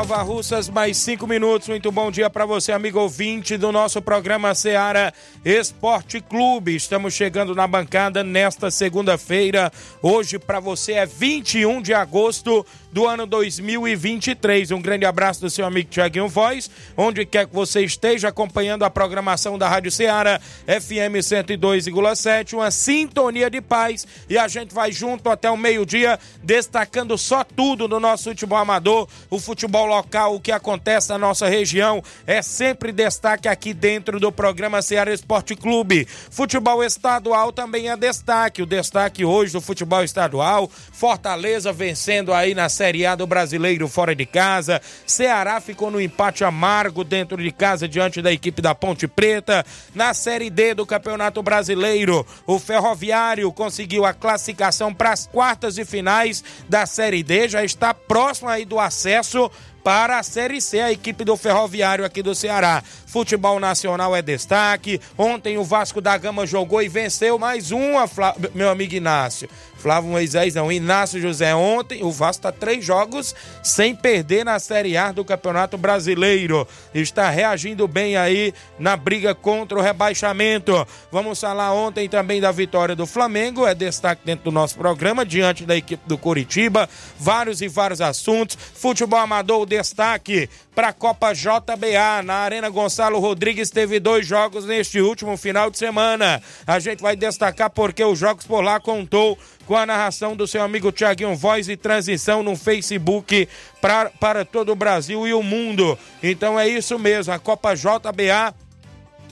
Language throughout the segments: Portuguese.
Nova Russas, mais 5 minutos. Muito bom dia para você, amigo ouvinte do nosso programa Seara Esporte Clube. Estamos chegando na bancada nesta segunda-feira. Hoje para você é 21 de agosto do ano 2023. Um grande abraço do seu amigo Tiaguinho Voz, onde quer que você esteja acompanhando a programação da Rádio Seara FM 102,7, uma sintonia de paz. E a gente vai junto até o meio-dia, destacando só tudo no nosso futebol amador o futebol local, o que acontece na nossa região, é sempre destaque aqui dentro do programa Ceará Esporte Clube. Futebol estadual também é destaque. O destaque hoje do futebol estadual, Fortaleza vencendo aí na Série A do Brasileiro fora de casa. Ceará ficou no empate amargo dentro de casa diante da equipe da Ponte Preta. Na Série D do Campeonato Brasileiro, o Ferroviário conseguiu a classificação para as quartas e finais da Série D, já está próximo aí do acesso para a Série C, a equipe do Ferroviário aqui do Ceará. Futebol Nacional é destaque. Ontem o Vasco da Gama jogou e venceu mais uma, meu amigo Inácio. Flávio Moisés, não, Inácio José. Ontem o Vasco está três jogos sem perder na Série A do Campeonato Brasileiro. Está reagindo bem aí na briga contra o rebaixamento. Vamos falar ontem também da vitória do Flamengo, é destaque dentro do nosso programa, diante da equipe do Curitiba. Vários e vários assuntos. Futebol amador, destaque para a Copa JBA. Na Arena Gonçalo Rodrigues teve dois jogos neste último final de semana. A gente vai destacar porque os jogos por lá contou com a narração do seu amigo Tiaguinho Voz e transmissão no Facebook pra, para todo o Brasil e o mundo. Então é isso mesmo, a Copa JBA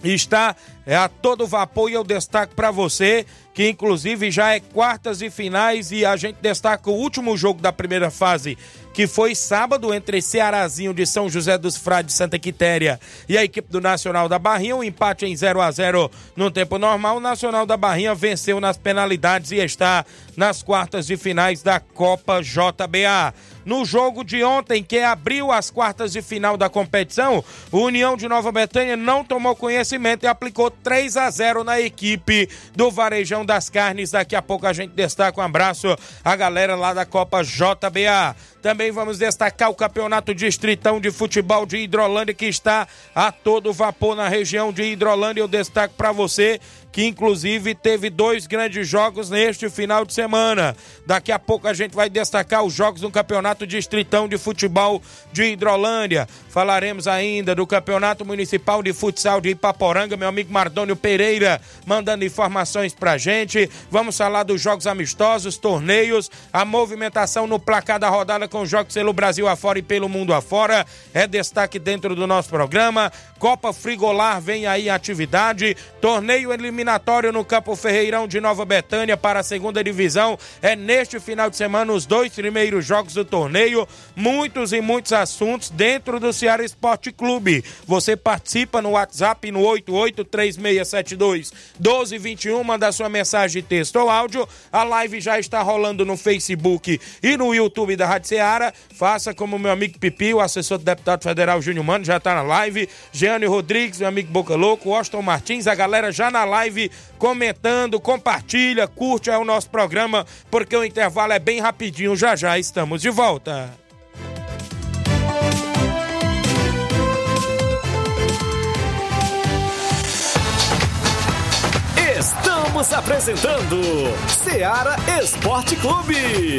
está é, a todo vapor e eu destaco para você que inclusive já é quartas e finais e a gente destaca o último jogo da primeira fase que foi sábado entre Cearazinho de São José dos Frades Santa Quitéria e a equipe do Nacional da Barrinha, um empate em 0 a 0 no tempo normal. O Nacional da Barrinha venceu nas penalidades e está nas quartas de finais da Copa JBA. No jogo de ontem, que abriu as quartas de final da competição, o União de Nova Betânia não tomou conhecimento e aplicou 3 a 0 na equipe do Varejão das Carnes. Daqui a pouco a gente destaca um abraço à galera lá da Copa JBA. Também vamos destacar o Campeonato Distritão de Futebol de Hidrolândia, que está a todo vapor na região de Hidrolândia. Eu destaco para você que inclusive teve dois grandes jogos neste final de semana. Daqui a pouco a gente vai destacar os jogos do Campeonato Distritão de Futebol de Hidrolândia. Falaremos ainda do Campeonato Municipal de Futsal de Ipaporanga, meu amigo Mardônio Pereira mandando informações pra gente. Vamos falar dos jogos amistosos, torneios, a movimentação no placar da rodada com jogos pelo Brasil afora e pelo mundo afora. É destaque dentro do nosso programa. Copa Frigolar vem aí atividade. Torneio eliminatório no Campo Ferreirão de Nova Betânia para a segunda divisão. É neste final de semana os dois primeiros jogos do torneio. Muitos e muitos assuntos dentro do Ceará Esporte Clube. Você participa no WhatsApp no 883672 1221, manda sua mensagem texto ou áudio. A live já está rolando no Facebook e no YouTube da Rádio Ceará. Faça como meu amigo Pipi, o assessor do deputado federal Júnior Mano, já está na live. Jeane Rodrigues, meu amigo Boca Louco, Austin Martins, a galera já na live comentando, compartilha, curte o nosso programa, porque o intervalo é bem rapidinho. Já já estamos de volta. Estamos apresentando Seara Esporte Clube.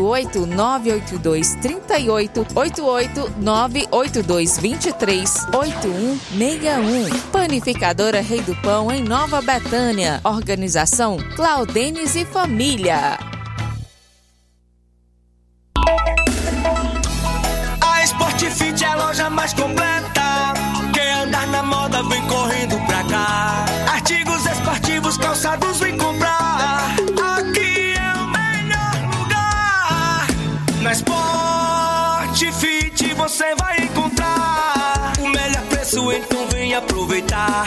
88 982 38 88 982 23 8161. Panificadora Rei do Pão, em Nova Betânia. Organização Claudenes e Família. A Sport Fit é a loja mais completa. Quem andar na moda vem correndo pra cá. Artigos esportivos, calçados vem Sport Fit você vai encontrar o melhor preço, então vem aproveitar.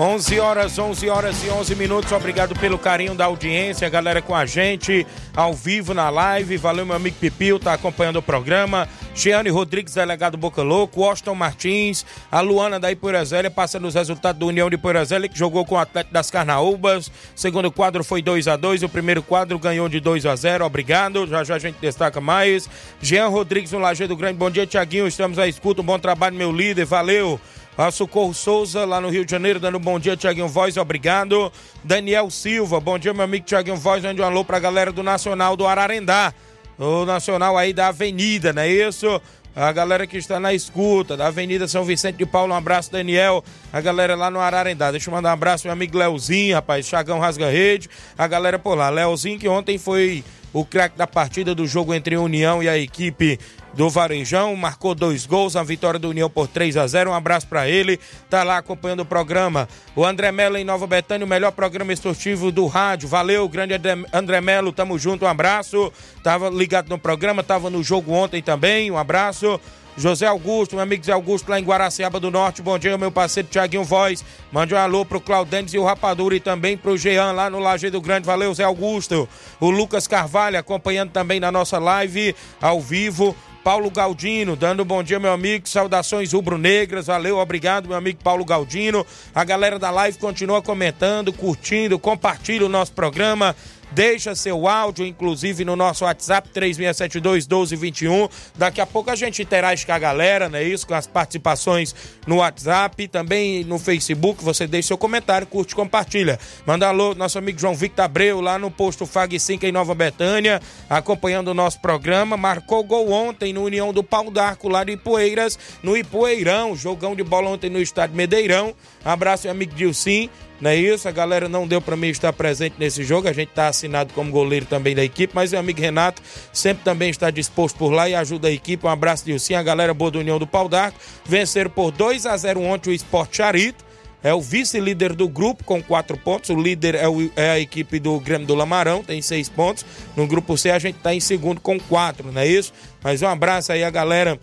11 horas, 11 horas e 11 minutos. Obrigado pelo carinho da audiência, galera com a gente ao vivo na live. Valeu, meu amigo Pipil, tá acompanhando o programa. Giane Rodrigues, delegado Boca Louco. Washington Martins, a Luana da Ipurazélia, passando os resultados do União de Ipurazélia, que jogou com o Atlético das Carnaúbas. Segundo quadro foi 2 a 2 O primeiro quadro ganhou de 2 a 0 Obrigado. Já já a gente destaca mais. Jean Rodrigues, no Lajeado Grande. Bom dia, Tiaguinho. Estamos à escuta. Um bom trabalho, meu líder. Valeu. A Socorro Souza, lá no Rio de Janeiro, dando um bom dia, Tiaguinho Voz, obrigado. Daniel Silva, bom dia, meu amigo Tiaguinho Voz, mande um alô pra galera do Nacional do Ararendá. O Nacional aí da Avenida, não é isso? A galera que está na escuta, da Avenida São Vicente de Paulo, um abraço, Daniel. A galera lá no Ararendá. Deixa eu mandar um abraço, meu amigo Leozinho, rapaz, Chagão Rasga Rede. A galera por lá. Leozinho, que ontem foi o craque da partida do jogo entre União e a equipe do Varejão, marcou dois gols, a vitória do União por 3 a 0 Um abraço para ele, tá lá acompanhando o programa. O André Melo em Nova Betânia, o melhor programa esportivo do rádio. Valeu, grande André Melo, tamo junto, um abraço. Tava ligado no programa, tava no jogo ontem também, um abraço. José Augusto, meu amigo Zé Augusto lá em Guaraciaba do Norte. Bom dia, meu parceiro Tiaguinho Voz. Mande um alô pro Claudentes e o Rapadura e também pro Jean lá no Lajeado Grande. Valeu, Zé Augusto. O Lucas Carvalho acompanhando também na nossa live ao vivo. Paulo Galdino, dando um bom dia, meu amigo. Saudações rubro-negras. Valeu, obrigado, meu amigo Paulo Galdino. A galera da live continua comentando, curtindo, compartilha o nosso programa. Deixa seu áudio, inclusive no nosso WhatsApp 3672 1221. Daqui a pouco a gente interage com a galera, não é isso? Com as participações no WhatsApp, também no Facebook. Você deixa seu comentário, curte, compartilha. Manda alô, nosso amigo João Victor Abreu, lá no posto Fag 5 em Nova Betânia, acompanhando o nosso programa. Marcou gol ontem no União do Pau d'Arco, lá de Ipueiras, no Ipueirão. Jogão de bola ontem no estádio Medeirão. Abraço, meu amigo Dilcim. Não é isso? A galera não deu para mim estar presente nesse jogo. A gente está assinado como goleiro também da equipe, mas o amigo Renato sempre também está disposto por lá e ajuda a equipe. Um abraço de Sim, a galera boa do União do Pau d'Arco. Venceram por 2 a 0 ontem o Sport Charito. É o vice-líder do grupo com quatro pontos. O líder é, o, é, a equipe do Grêmio do Lamarão, tem seis pontos. No grupo C a gente está em segundo com quatro, não é isso? Mas um abraço aí a galera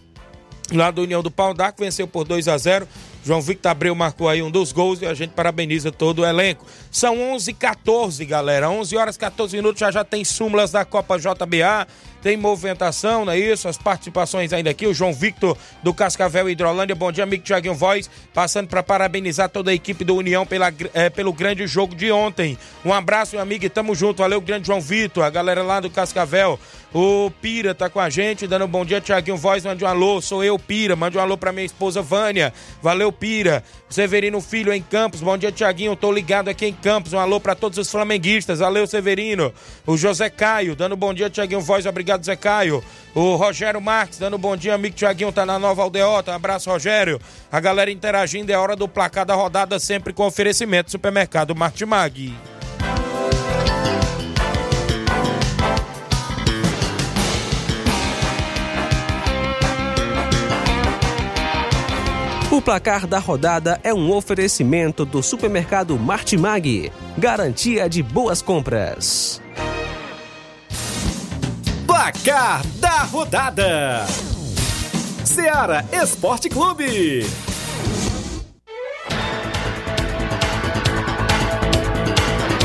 lá do União do Pau d'Arco. Venceu por 2 a 0 João Victor Abreu marcou aí um dos gols e a gente parabeniza todo o elenco. São 11 h 14 galera. 11 horas 14 minutos. Já já tem súmulas da Copa JBA. Tem movimentação, não é isso? As participações ainda aqui. O João Victor do Cascavel Hidrolândia. Bom dia, amigo Tiaguinho Voz. Passando para parabenizar toda a equipe do União pela, é, pelo grande jogo de ontem. Um abraço, meu amigo, e tamo junto. Valeu, grande João Vitor. A galera lá do Cascavel. O Pira tá com a gente, dando um bom dia, Tiaguinho Voz, mande um alô, sou eu, Pira, mande um alô pra minha esposa Vânia, valeu, Pira. Severino Filho em Campos, bom dia, Tiaguinho, tô ligado aqui em Campos, um alô pra todos os flamenguistas, valeu, Severino. O José Caio, dando um bom dia, Tiaguinho Voz, obrigado, Zé Caio. O Rogério Marques, dando um bom dia, amigo Tiaguinho, tá na Nova Aldeota, um abraço, Rogério. A galera interagindo, é hora do placar da rodada, sempre com oferecimento, supermercado Martimag. O placar da rodada é um oferecimento do supermercado Martimag, garantia de boas compras. Placar da rodada: Seara Esporte Clube.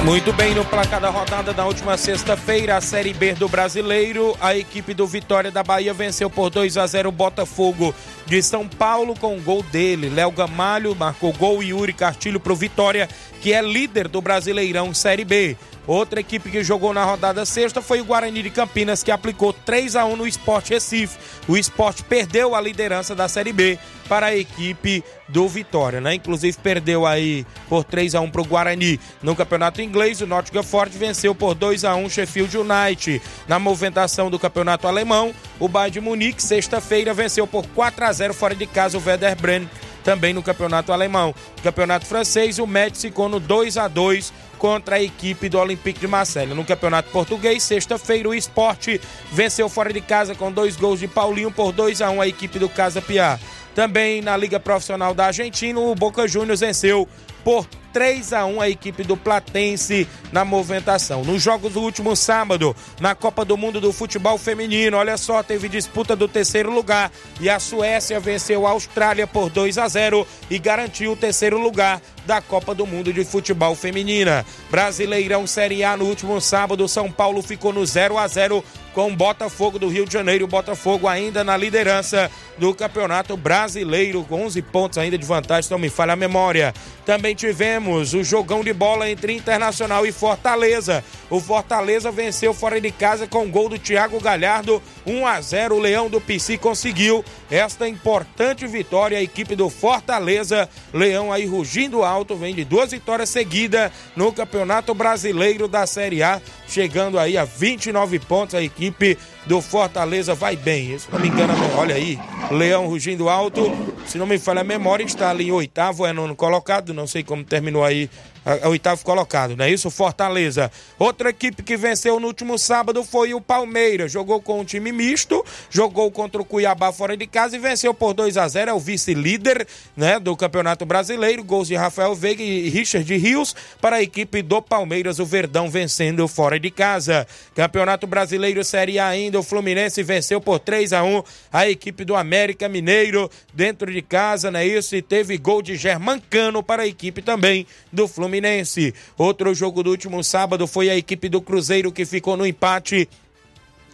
Muito bem, no placar da rodada da última sexta-feira, a Série B do Brasileiro, a equipe do Vitória da Bahia venceu por 2 a 0 o Botafogo de São Paulo com o gol dele. Léo Gamalho marcou gol e Yuri Castilho para o Vitória, que é líder do Brasileirão Série B. Outra equipe que jogou na rodada sexta foi o Guarani de Campinas, que aplicou 3 a 1 no Sport Recife. O Sport perdeu a liderança da Série B para a equipe do Vitória, né? Inclusive perdeu aí por 3 a 1 para o Guarani. No Campeonato Inglês, o Nottingham Forest venceu por 2 a 1 Sheffield United. Na movimentação do Campeonato Alemão, o Bayern de Munique sexta-feira venceu por 4 a 0 fora de casa o Werder Bremen também no Campeonato Alemão. No Campeonato Francês, o Metz ficou no 2 a 2 contra a equipe do Olympique de Marselha. No Campeonato Português, sexta-feira, o Esporte venceu fora de casa com dois gols de Paulinho por 2 a 1 a equipe do Casa Piá. Também na Liga Profissional da Argentina, o Boca Juniors venceu por 3 a 1 a equipe do Platense na movimentação. Nos jogos do último sábado, na Copa do Mundo do Futebol Feminino, olha só, teve disputa do terceiro lugar e a Suécia venceu a Austrália por 2 a 0 e garantiu o terceiro lugar da Copa do Mundo de Futebol Feminina. Brasileirão Série A no último sábado, São Paulo ficou no 0 a 0 com Botafogo do Rio de Janeiro. Botafogo ainda na liderança do Campeonato Brasileiro, com 11 pontos ainda de vantagem, não me falha a memória. Também tivemos o jogão de bola entre Internacional e Fortaleza. O Fortaleza venceu fora de casa com o gol do Thiago Galhardo, 1 a 0. O Leão do PC conseguiu esta importante vitória. A equipe do Fortaleza, Leão aí rugindo alto, vem de duas vitórias seguidas no Campeonato Brasileiro da Série A, chegando aí a 29 pontos. A equipe do Fortaleza vai bem. Se não me engano, olha aí, Leão rugindo alto. Se não me falha a memória, está ali em oitavo, é nono colocado. Não sei como terminou aí a, a oitavo colocado, não é isso? Fortaleza. Outra equipe que venceu no último sábado foi o Palmeiras. Jogou com um time misto, jogou contra o Cuiabá fora de casa e venceu por 2 a 0 É o vice-líder né, do Campeonato Brasileiro. Gols de Rafael Veiga e Richard Rios para a equipe do Palmeiras. O Verdão vencendo fora de casa. Campeonato Brasileiro Série A ainda. O Fluminense venceu por 3 a 1 a equipe do América Mineiro dentro de casa, não é isso? E teve gol de Germancano para a equipe também do Fluminense. Outro jogo do último sábado foi a equipe do Cruzeiro que ficou no empate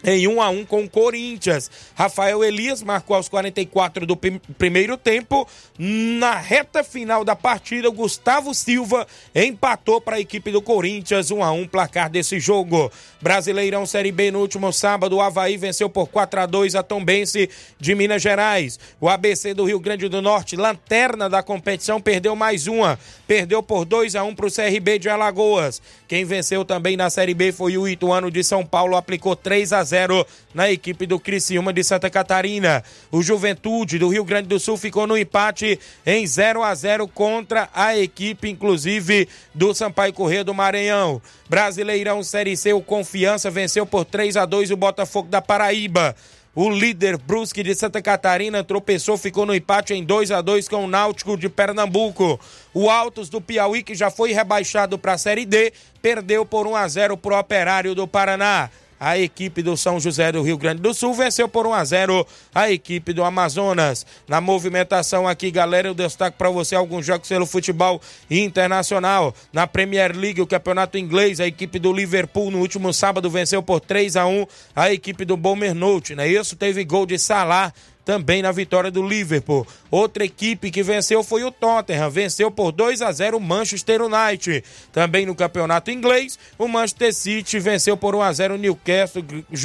em 1 um a 1 um com o Corinthians. Rafael Elias marcou aos 44 do primeiro tempo. Na reta final da partida, Gustavo Silva empatou para a equipe do Corinthians 1 um a 1 placar desse jogo. Brasileirão Série B no último sábado, o Havaí venceu por 4 a 2 a Tombense de Minas Gerais. O ABC do Rio Grande do Norte, lanterna da competição, perdeu mais uma. Perdeu por 2 a 1 para o CRB de Alagoas. Quem venceu também na Série B foi o Ituano de São Paulo, aplicou 3 a 0 na equipe do Criciúma de Santa Catarina. O Juventude do Rio Grande do Sul ficou no empate em 0 a 0 contra a equipe, inclusive, do Sampaio Corrêa do Maranhão. Brasileirão Série C, o Confiança venceu por 3 a 2 o Botafogo da Paraíba. O líder Brusque de Santa Catarina tropeçou, ficou no empate em 2 a 2 com o Náutico de Pernambuco. O Altos do Piauí, que já foi rebaixado para a Série D, perdeu por 1 a 0 para o Operário do Paraná a equipe do São José do Rio Grande do Sul venceu por 1 a 0 a equipe do Amazonas. Na movimentação aqui, galera, eu destaco para você alguns jogos pelo futebol internacional. Na Premier League, o campeonato inglês, a equipe do Liverpool no último sábado venceu por 3 a 1 a equipe do Bournemouth, né? Isso teve gol de Salah também na vitória do Liverpool. Outra equipe que venceu foi o Tottenham, venceu por 2 a 0 o Manchester United. Também no campeonato inglês, o Manchester City venceu por 1 a 0 o Newcastle,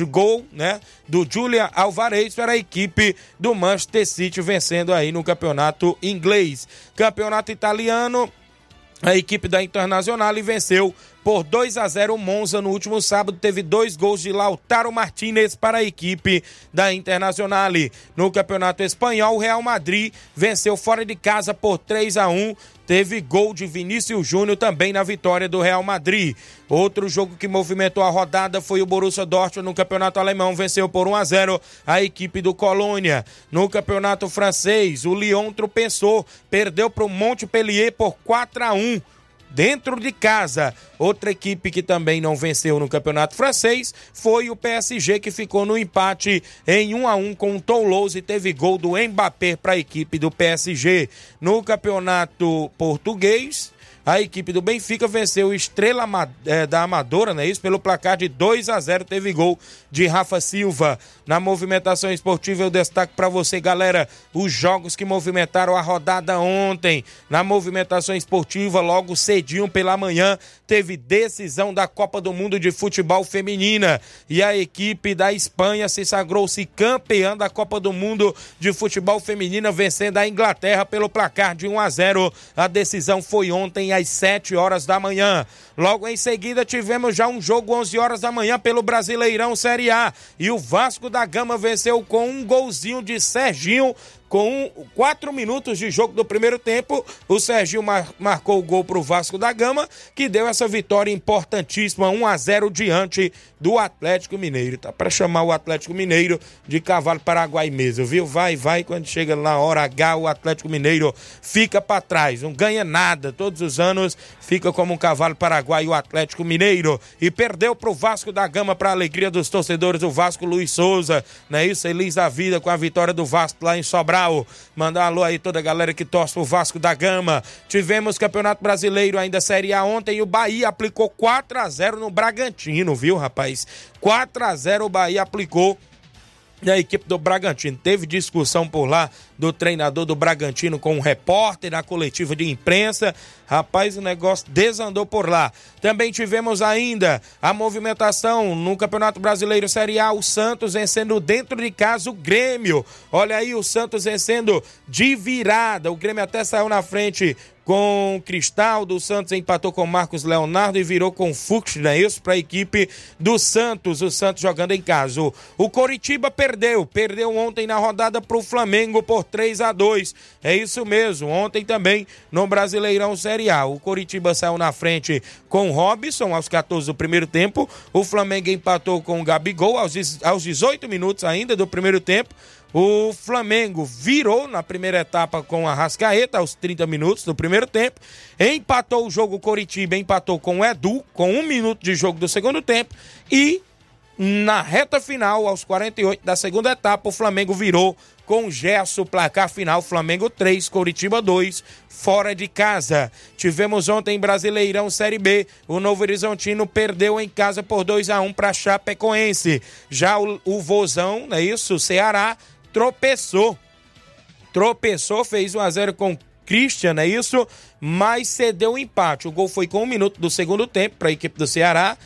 gol, né, do Julian Alvarez para a equipe do Manchester City vencendo aí no campeonato inglês. Campeonato italiano, a equipe da Internacional venceu por 2 a 0 o Monza no último sábado. Teve dois gols de Lautaro Martinez para a equipe da Internacional. No Campeonato Espanhol, o Real Madrid venceu fora de casa por 3 a 1 Teve gol de Vinícius Júnior também na vitória do Real Madrid. Outro jogo que movimentou a rodada foi o Borussia Dortmund no Campeonato Alemão, venceu por 1 a 0 a equipe do Colônia. No Campeonato Francês, o Lyon tropeçou, perdeu para o Montpellier por 4 a 1 dentro de casa. Outra equipe que também não venceu no Campeonato Francês foi o PSG, que ficou no empate em 1 a 1 com o Toulouse e teve gol do Mbappé para a equipe do PSG. No Campeonato Português, a equipe do Benfica venceu o Estrela é, da Amadora, né? Isso pelo placar de 2 a 0, teve gol de Rafa Silva. Na movimentação esportiva eu destaco para você, galera, os jogos que movimentaram a rodada ontem. Na movimentação esportiva, logo cedinho pela manhã, teve decisão da Copa do Mundo de Futebol Feminina e a equipe da Espanha se sagrou-se campeã da Copa do Mundo de Futebol Feminina, vencendo a Inglaterra pelo placar de 1 a 0. A decisão foi ontem às 7 horas da manhã. Logo em seguida tivemos já um jogo 11 horas da manhã pelo Brasileirão Série A e o Vasco da Gama venceu com um golzinho de Serginho com quatro minutos de jogo do primeiro tempo, o Serginho mar marcou o gol para o Vasco da Gama, que deu essa vitória importantíssima, 1 a 0 diante do Atlético Mineiro. Tá para chamar o Atlético Mineiro de cavalo paraguai mesmo, viu? Vai, vai, quando chega na hora H, o Atlético Mineiro fica para trás, não ganha nada. Todos os anos fica como um cavalo paraguai o Atlético Mineiro e perdeu para o Vasco da Gama para alegria dos torcedores do Vasco Luiz Souza, não é isso? Feliz da vida com a vitória do Vasco lá em Sobral Mandar um alô aí toda a galera que torce pro Vasco da Gama. Tivemos Campeonato Brasileiro ainda Série A ontem e o Bahia aplicou 4 a 0 no Bragantino, viu, rapaz? 4 a 0 o Bahia aplicou e a equipe do Bragantino teve discussão por lá do treinador do Bragantino com um repórter na coletiva de imprensa. Rapaz, o negócio desandou por lá. Também tivemos ainda a movimentação no Campeonato Brasileiro Série A, o Santos vencendo dentro de casa o Grêmio. Olha aí, o Santos vencendo de virada. O Grêmio até saiu na frente com Cristal do Santos empatou com Marcos Leonardo e virou com Fux, não é isso? Para a equipe do Santos, o Santos jogando em casa. O, o Coritiba perdeu, perdeu ontem na rodada para o Flamengo por 3 a 2 É isso mesmo, ontem também no Brasileirão Série A. O Coritiba saiu na frente com Robson aos 14 do primeiro tempo. O Flamengo empatou com o Gabigol aos, aos 18 minutos ainda do primeiro tempo. O Flamengo virou na primeira etapa com a Rascaeta aos 30 minutos do primeiro tempo. Empatou o jogo Coritiba, empatou com o Edu, com um minuto de jogo do segundo tempo. E na reta final, aos 48 da segunda etapa, o Flamengo virou com gesso, placar final, Flamengo 3, Coritiba 2, fora de casa. Tivemos ontem Brasileirão Série B, o Novo Horizontino perdeu em casa por 2 a 1 para Chapecoense. Já o, o Vozão, não é isso? Ceará tropeçou. Tropeçou, fez 1 a 0 com Christian, é isso? Mas cedeu o um empate. O gol foi com um minuto do segundo tempo para a equipe do Ceará.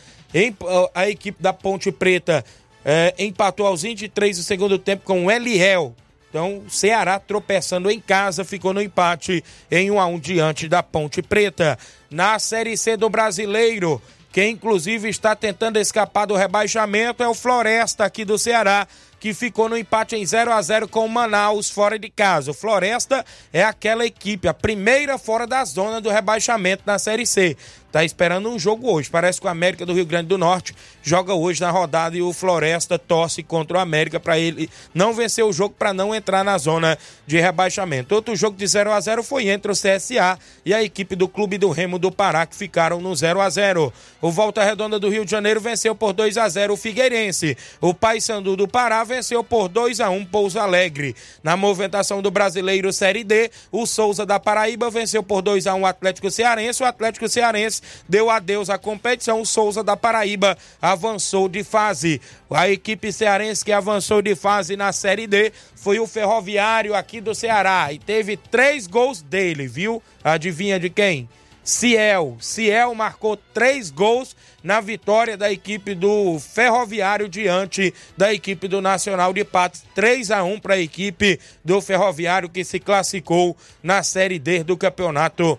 A equipe da Ponte Preta é, empatou aos 23 do segundo tempo com o Eliel. Então, Ceará tropeçando em casa, ficou no empate em 1 a 1 diante da Ponte Preta. Na Série C do Brasileiro, quem inclusive está tentando escapar do rebaixamento é o Floresta aqui do Ceará que ficou no empate em 0 a 0 com o Manaus fora de casa. O Floresta é aquela equipe, a primeira fora da zona do rebaixamento na Série C. Tá esperando um jogo hoje. Parece que o América do Rio Grande do Norte joga hoje na rodada e o Floresta torce contra o América para ele não vencer o jogo para não entrar na zona de rebaixamento. Outro jogo de 0 a 0 foi entre o CSA e a equipe do Clube do Remo do Pará que ficaram no 0 a 0. O Volta Redonda do Rio de Janeiro venceu por 2 a 0 o Figueirense. O Paysandu do Pará venceu por 2 a 1 Pouso Alegre. Na movimentação do Brasileiro Série D, o Souza da Paraíba venceu por 2 a 1 o Atlético Cearense. O Atlético Cearense Deu adeus à competição. O Souza da Paraíba avançou de fase. A equipe cearense que avançou de fase na Série D foi o Ferroviário aqui do Ceará e teve três gols dele, viu? Adivinha de quem? Ciel. Ciel marcou três gols na vitória da equipe do Ferroviário diante da equipe do Nacional de Patos. 3 a 1 para a equipe do Ferroviário que se classificou na Série D do Campeonato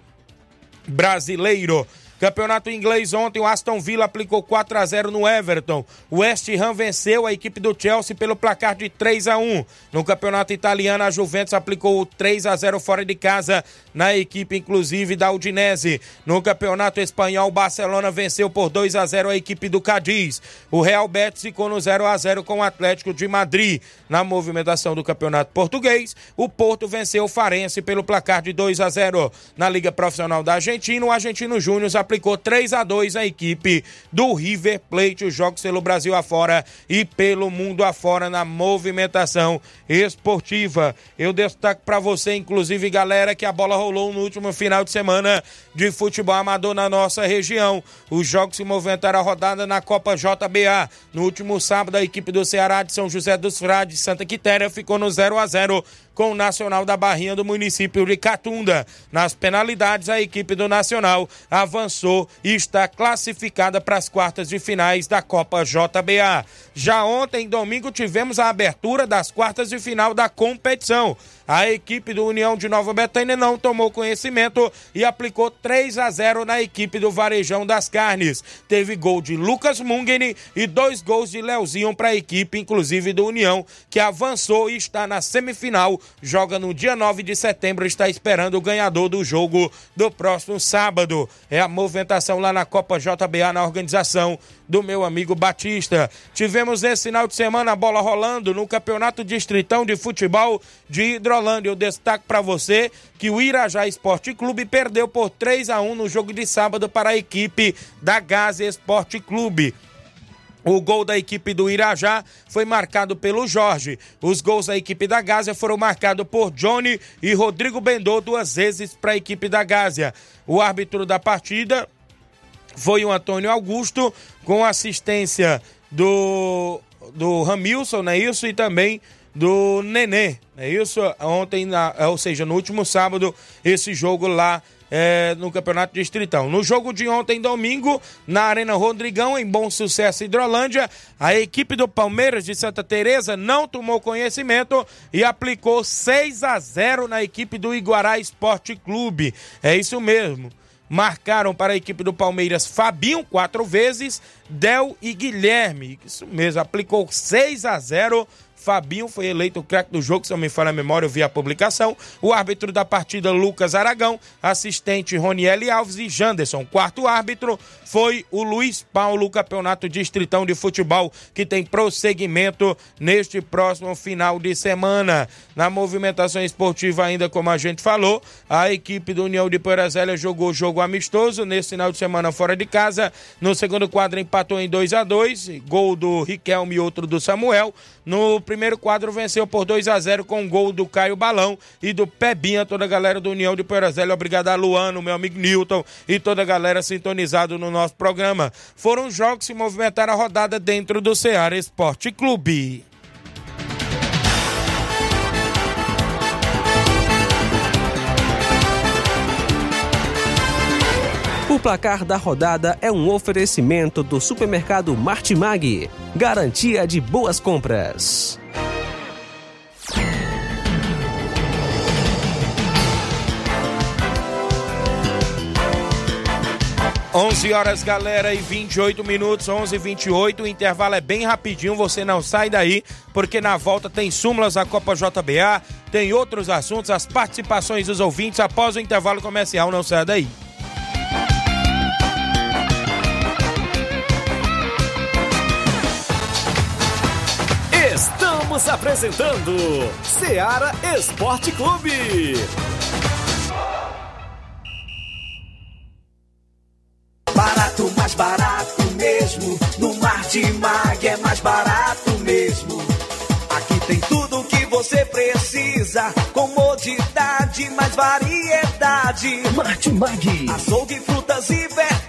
Brasileiro. Campeonato inglês ontem, o Aston Villa aplicou 4 a 0 no Everton. O West Ham venceu a equipe do Chelsea pelo placar de 3 a 1. No Campeonato italiano, a Juventus aplicou 3 a 0 fora de casa na equipe inclusive da Udinese. No Campeonato espanhol, o Barcelona venceu por 2 a 0 a equipe do Cadiz. O Real Betis ficou no 0 a 0 com o Atlético de Madrid. Na movimentação do Campeonato Português, o Porto venceu o Farense pelo placar de 2 a 0. Na Liga Profissional da Argentina, o Argentino Júnior aplicou 3 a 2 à equipe do River Plate. Os jogos pelo Brasil afora e pelo mundo afora na movimentação esportiva. Eu destaco para você, inclusive, galera, que a bola rolou no último final de semana de futebol amador na nossa região. Os jogos se movimentaram a rodada na Copa JBA. No último sábado, a equipe do Ceará de São José dos Frades, Santa Quitéria, ficou no 0 a 0 com o Nacional da Barrinha do município de Catunda. Nas penalidades, a equipe do Nacional avançou e está classificada para as quartas de finais da Copa JBA. Já ontem, domingo, tivemos a abertura das quartas de final da competição. A equipe do União de Nova Betânia não tomou conhecimento e aplicou 3 a 0 na equipe do Varejão das Carnes. Teve gol de Lucas Mungeni e dois gols de Leozinho para a equipe, inclusive do União, que avançou e está na semifinal. Joga no dia 9 de setembro, está esperando o ganhador do jogo do próximo sábado. É a movimentação lá na Copa JBA na organização do meu amigo Batista. Tivemos esse final de semana a bola rolando no Campeonato Distritão de Futebol de Hidrolândia. Eu destaco para você que o Irajá Esporte Clube perdeu por 3 a 1 no jogo de sábado para a equipe da Gás Esporte Clube. O gol da equipe do Irajá foi marcado pelo Jorge. Os gols da equipe da Gásia foram marcados por Johnny e Rodrigo Bendô duas vezes para a equipe da Gásia. O árbitro da partida foi o Antônio Augusto, com assistência do, do Ramilson, não é isso? E também do Nenê, é isso? Ontem, na, ou seja, no último sábado, esse jogo lá é, no Campeonato Distritão. No jogo de ontem, domingo, na Arena Rodrigão, em Bom Sucesso Hidrolândia, a equipe do Palmeiras de Santa Teresa não tomou conhecimento e aplicou 6 a 0 na equipe do Iguará Esporte Clube. É isso mesmo marcaram para a equipe do Palmeiras Fabinho quatro vezes, Del e Guilherme. Isso mesmo, aplicou 6 a 0 Fabinho foi eleito o craque do jogo, se eu me falha a memória, eu vi a publicação. O árbitro da partida, Lucas Aragão. Assistente, Roniele Alves e Janderson. Quarto árbitro foi o Luiz Paulo, campeonato distritão de futebol, que tem prosseguimento neste próximo final de semana. Na movimentação esportiva, ainda como a gente falou, a equipe do União de Porazélia jogou jogo amistoso nesse final de semana fora de casa. No segundo quadro, empatou em 2 a 2 Gol do Riquelme e outro do Samuel. No primeiro quadro venceu por 2 a 0 com o gol do Caio Balão e do Pebinha, toda a galera do União de Poeirazélia. Obrigado a Luano, meu amigo Newton e toda a galera sintonizado no nosso programa. Foram jogos que movimentaram a rodada dentro do Ceará Esporte Clube. O placar da rodada é um oferecimento do supermercado Martimag. Garantia de boas compras. 11 horas, galera, e 28 minutos, 11 e 28. O intervalo é bem rapidinho, você não sai daí, porque na volta tem súmulas da Copa JBA, tem outros assuntos, as participações dos ouvintes após o intervalo comercial. Não sai daí. Você precisa. Comodidade, mais variedade. Martimag. Açougue, frutas e verduras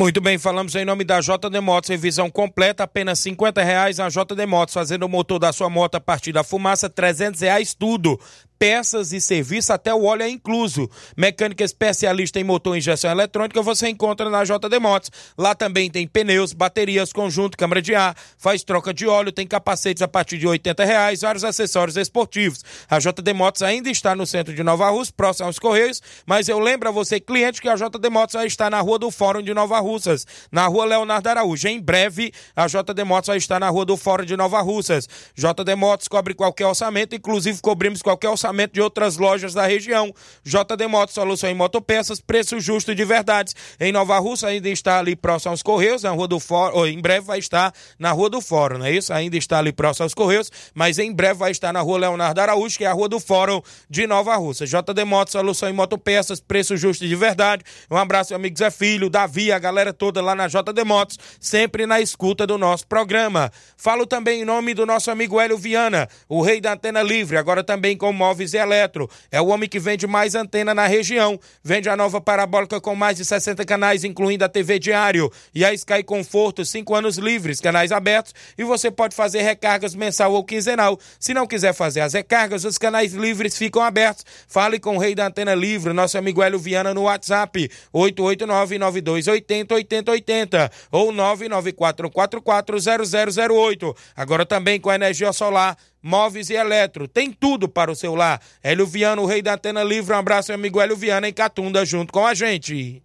Muito bem, falamos em nome da JD Motos, revisão completa, apenas 50 reais a JD Motos, fazendo o motor da sua moto a partir da fumaça, 300 reais tudo peças e serviço, até o óleo é incluso. Mecânica especialista em motor e injeção eletrônica você encontra na JD Motos. Lá também tem pneus, baterias, conjunto, câmara de ar, faz troca de óleo, tem capacetes a partir de 80 reais, vários acessórios esportivos. A JD Motos ainda está no centro de Nova Rússia, próximo aos Correios, mas eu lembro a você, cliente, que a JD Motos vai estar na rua do Fórum de Nova Russas, na rua Leonardo Araújo. Em breve, a JD Motos vai estar na rua do Fórum de Nova Russas. JD Motos cobre qualquer orçamento, inclusive cobrimos qualquer orçamento de outras lojas da região. JD Motos, solução em motopeças, preço justo de verdade. Em Nova Rússia ainda está ali próximo aos Correios, na Rua do Fórum, ou em breve vai estar na Rua do Fórum, não é isso? Ainda está ali próximo aos Correios, mas em breve vai estar na Rua Leonardo Araújo, que é a Rua do Fórum de Nova Rússia. JD Motos, solução em motopeças, preço justo de verdade. Um abraço, amigo Zé Filho, Davi, a galera toda lá na JD Motos, sempre na escuta do nosso programa. Falo também em nome do nosso amigo Hélio Viana, o rei da antena livre, agora também com móveis e Eletro. É o homem que vende mais antena na região. Vende a nova parabólica com mais de 60 canais, incluindo a TV Diário e a Sky Conforto, 5 anos livres, canais abertos. E você pode fazer recargas mensal ou quinzenal. Se não quiser fazer as recargas, os canais livres ficam abertos. Fale com o rei da antena livre, nosso amigo Hélio Viana, no WhatsApp 889-9280-8080 ou 994440008. Agora também com a energia solar móveis e eletro. Tem tudo para o seu lar. Hélio Viana, o rei da antena livre. Um abraço, meu amigo Hélio Viana, em Catunda, junto com a gente.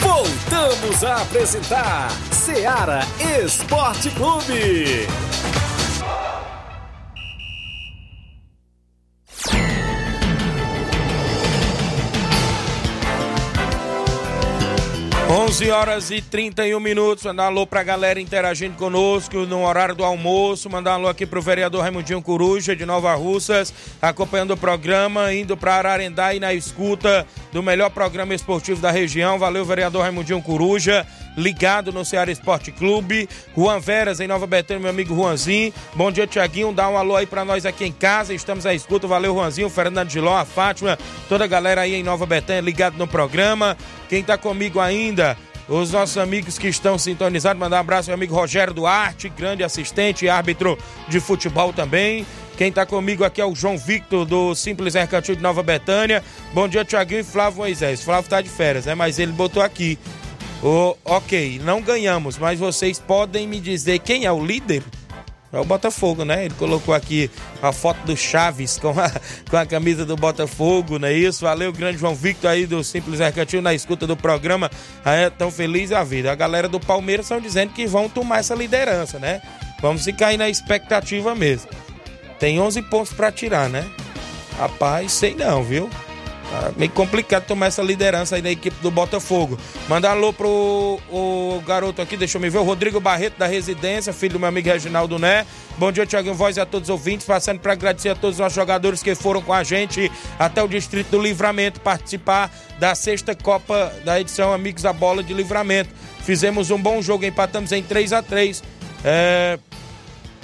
Voltamos a apresentar Seara Esporte Clube. 11 horas e 31 minutos. Mandar um alô pra galera interagindo conosco no horário do almoço. Mandar alô aqui pro vereador Raimundinho Coruja, de Nova Russas, acompanhando o programa, indo pra Ararendá e na escuta do melhor programa esportivo da região. Valeu, vereador Raimundinho Coruja, ligado no Ceará Esporte Clube. Juan Veras, em Nova Betânia, meu amigo Juanzinho. Bom dia, Tiaguinho. Dá um alô aí pra nós aqui em casa. Estamos à escuta. Valeu, Juanzinho, Fernando Giló, a Fátima, toda a galera aí em Nova Betânia ligado no programa. Quem tá comigo ainda? Os nossos amigos que estão sintonizados, mandar um abraço meu amigo Rogério Duarte, grande assistente e árbitro de futebol também. Quem está comigo aqui é o João Victor, do Simples Mercantil de Nova Betânia. Bom dia, Tiaguinho e Flávio Moisés. Flávio tá de férias, né? Mas ele botou aqui. Oh, ok, não ganhamos, mas vocês podem me dizer quem é o líder? É o Botafogo, né? Ele colocou aqui a foto do Chaves com a, com a camisa do Botafogo, não é isso? Valeu, grande João Victor aí do Simples Mercantil na escuta do programa. É tão feliz a vida. A galera do Palmeiras estão dizendo que vão tomar essa liderança, né? Vamos ficar aí na expectativa mesmo. Tem 11 pontos para tirar, né? Rapaz, sei não, viu? Tá meio complicado tomar essa liderança aí da equipe do Botafogo. Mandar alô pro o garoto aqui, deixa eu me ver, o Rodrigo Barreto da Residência, filho do meu amigo Reginaldo Né. Bom dia, Tiaguinho Voz e a todos os ouvintes. Passando para agradecer a todos os nossos jogadores que foram com a gente até o Distrito do Livramento participar da sexta Copa da edição Amigos da Bola de Livramento. Fizemos um bom jogo, empatamos em 3 a 3 é...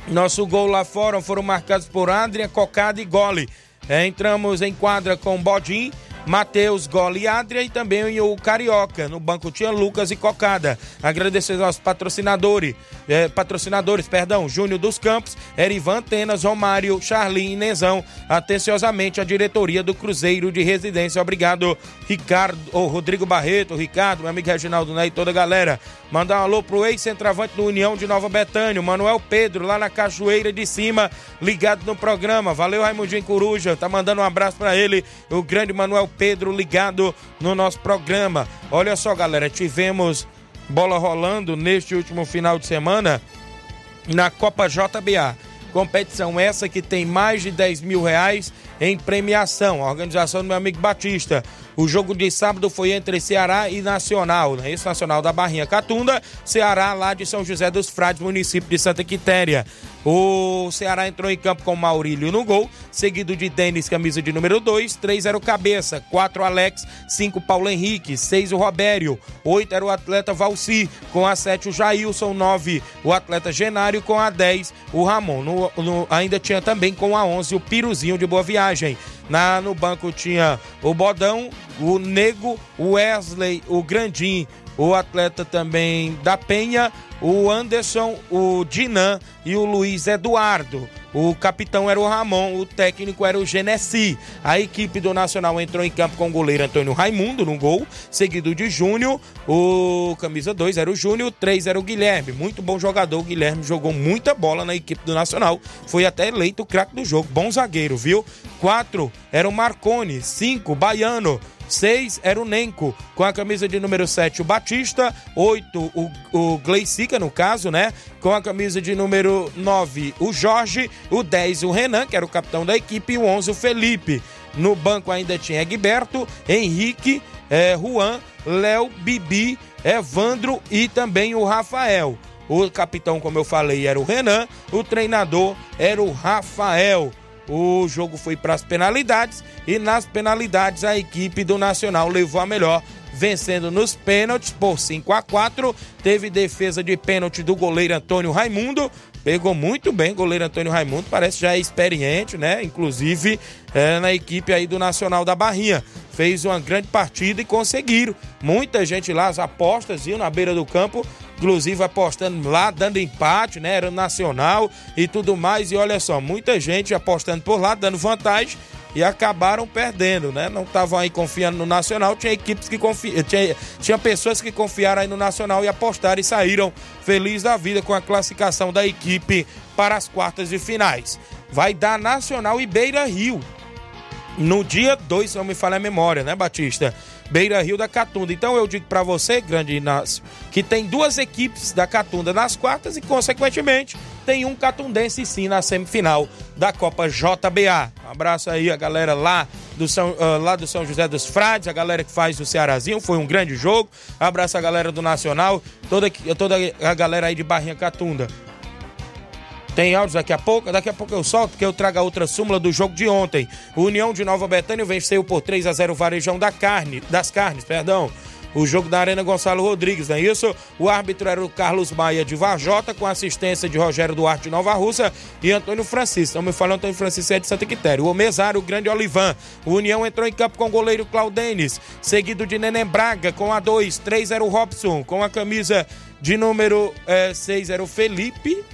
Nosso gol lá fora foram marcados por Adria, Cocada e Gole. Entramos em quadra com Bodim, Matheus, Gole e Adria e também o Carioca. No banco tinha Lucas e Cocada. Agradecer aos patrocinadores, é, patrocinadores, perdão, Júnior dos Campos, Erivan Tenas, Romário, Charlin e Nezão. Atenciosamente a diretoria do Cruzeiro de Residência. Obrigado, Ricardo, oh, Rodrigo Barreto, Ricardo, meu amigo Reginaldo Né e toda a galera. Mandar um alô pro ex-centroavante do União de Nova Betânia, Manuel Pedro, lá na Cachoeira de Cima, ligado no programa. Valeu, Raimundinho Coruja. Tá mandando um abraço para ele, o grande Manuel Pedro, ligado no nosso programa. Olha só, galera, tivemos bola rolando neste último final de semana na Copa JBA. Competição essa que tem mais de 10 mil reais em premiação. A organização do meu amigo Batista. O jogo de sábado foi entre Ceará e Nacional, né? Esse Nacional da Barrinha Catunda, Ceará lá de São José dos Frades, município de Santa Quitéria. O Ceará entrou em campo com Maurílio no gol, seguido de Denis, camisa de número 2, 3 era o Cabeça, 4 Alex, 5 Paulo Henrique, 6 o Robério, 8 era o atleta Valci, com a 7 o Jailson, 9 o atleta Genário, com a 10 o Ramon. No, no, ainda tinha também com a 11 o Piruzinho de Boa Viagem. Na, no banco tinha o Bodão, o Nego, o Wesley, o Grandim, o atleta também da Penha, o Anderson, o Dinan e o Luiz Eduardo. O capitão era o Ramon, o técnico era o Genesi. A equipe do Nacional entrou em campo com o goleiro Antônio Raimundo no gol, seguido de Júnior. O camisa 2 era o Júnior, 3 era o Guilherme. Muito bom jogador, o Guilherme jogou muita bola na equipe do Nacional. Foi até eleito o craque do jogo. Bom zagueiro, viu? 4 era o Marcone, 5 Baiano. 6 era o Nenco, com a camisa de número 7 o Batista, 8 o, o Gleicica, no caso, né? Com a camisa de número 9 o Jorge, o 10 o Renan, que era o capitão da equipe, e o 11 o Felipe. No banco ainda tinha Egberto, Henrique, eh, Juan, Léo, Bibi, Evandro e também o Rafael. O capitão, como eu falei, era o Renan, o treinador era o Rafael. O jogo foi para as penalidades e nas penalidades a equipe do Nacional levou a melhor, vencendo nos pênaltis por 5 a 4. Teve defesa de pênalti do goleiro Antônio Raimundo. Pegou muito bem, goleiro Antônio Raimundo, parece já experiente, né? Inclusive é, na equipe aí do Nacional da Barrinha. Fez uma grande partida e conseguiram. Muita gente lá, as apostas iam na beira do campo inclusive apostando lá, dando empate, né? Era nacional e tudo mais. E olha só, muita gente apostando por lá, dando vantagem e acabaram perdendo, né? Não estavam aí confiando no Nacional, tinha equipes que confiaram, tinha, tinha pessoas que confiaram aí no Nacional e apostaram e saíram felizes da vida com a classificação da equipe para as quartas de finais. Vai dar Nacional e Beira Rio. No dia 2, se não me falha a memória, né, Batista? Beira Rio da Catunda. Então eu digo para você, grande Inácio, que tem duas equipes da Catunda nas quartas e, consequentemente, tem um catundense sim na semifinal da Copa JBA. Um abraço aí a galera lá do São, uh, lá do São José dos Frades, a galera que faz o Cearazinho, foi um grande jogo. Abraço a galera do Nacional, toda, toda a galera aí de Barrinha Catunda. Tem áudios daqui a pouco? Daqui a pouco eu solto, porque eu trago a outra súmula do jogo de ontem. O União de Nova Betânia venceu por 3 a 0 o Varejão da Carne, das Carnes, perdão. O jogo da Arena Gonçalo Rodrigues, não é isso? O árbitro era o Carlos Maia de Varjota, com assistência de Rogério Duarte de Nova Russa e Antônio Francisco. Não me falando Antônio Francisco é de Santa Quitéria. O mesário, o grande Olivan. O União entrou em campo com o goleiro Claudenes, seguido de Neném Braga com a 2. 3 era o Robson, com a camisa de número 6 eh, era o Felipe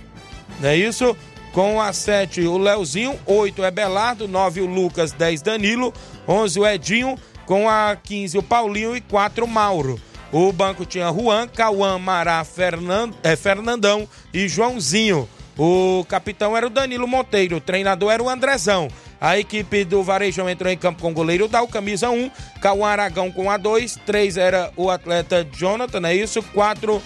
não é isso? Com a 7 o Leozinho, 8 é Belardo, 9 o Lucas, 10 Danilo, 11 o Edinho, com a 15 o Paulinho e 4 o Mauro. O banco tinha Juan, Cauã, Mará, Fernand, é, Fernandão e Joãozinho. O capitão era o Danilo Monteiro, o treinador era o Andrezão. A equipe do Varejão entrou em campo com o goleiro Dal, camisa 1, Cauã Aragão com a 2, 3 era o atleta Jonathan, é isso? 4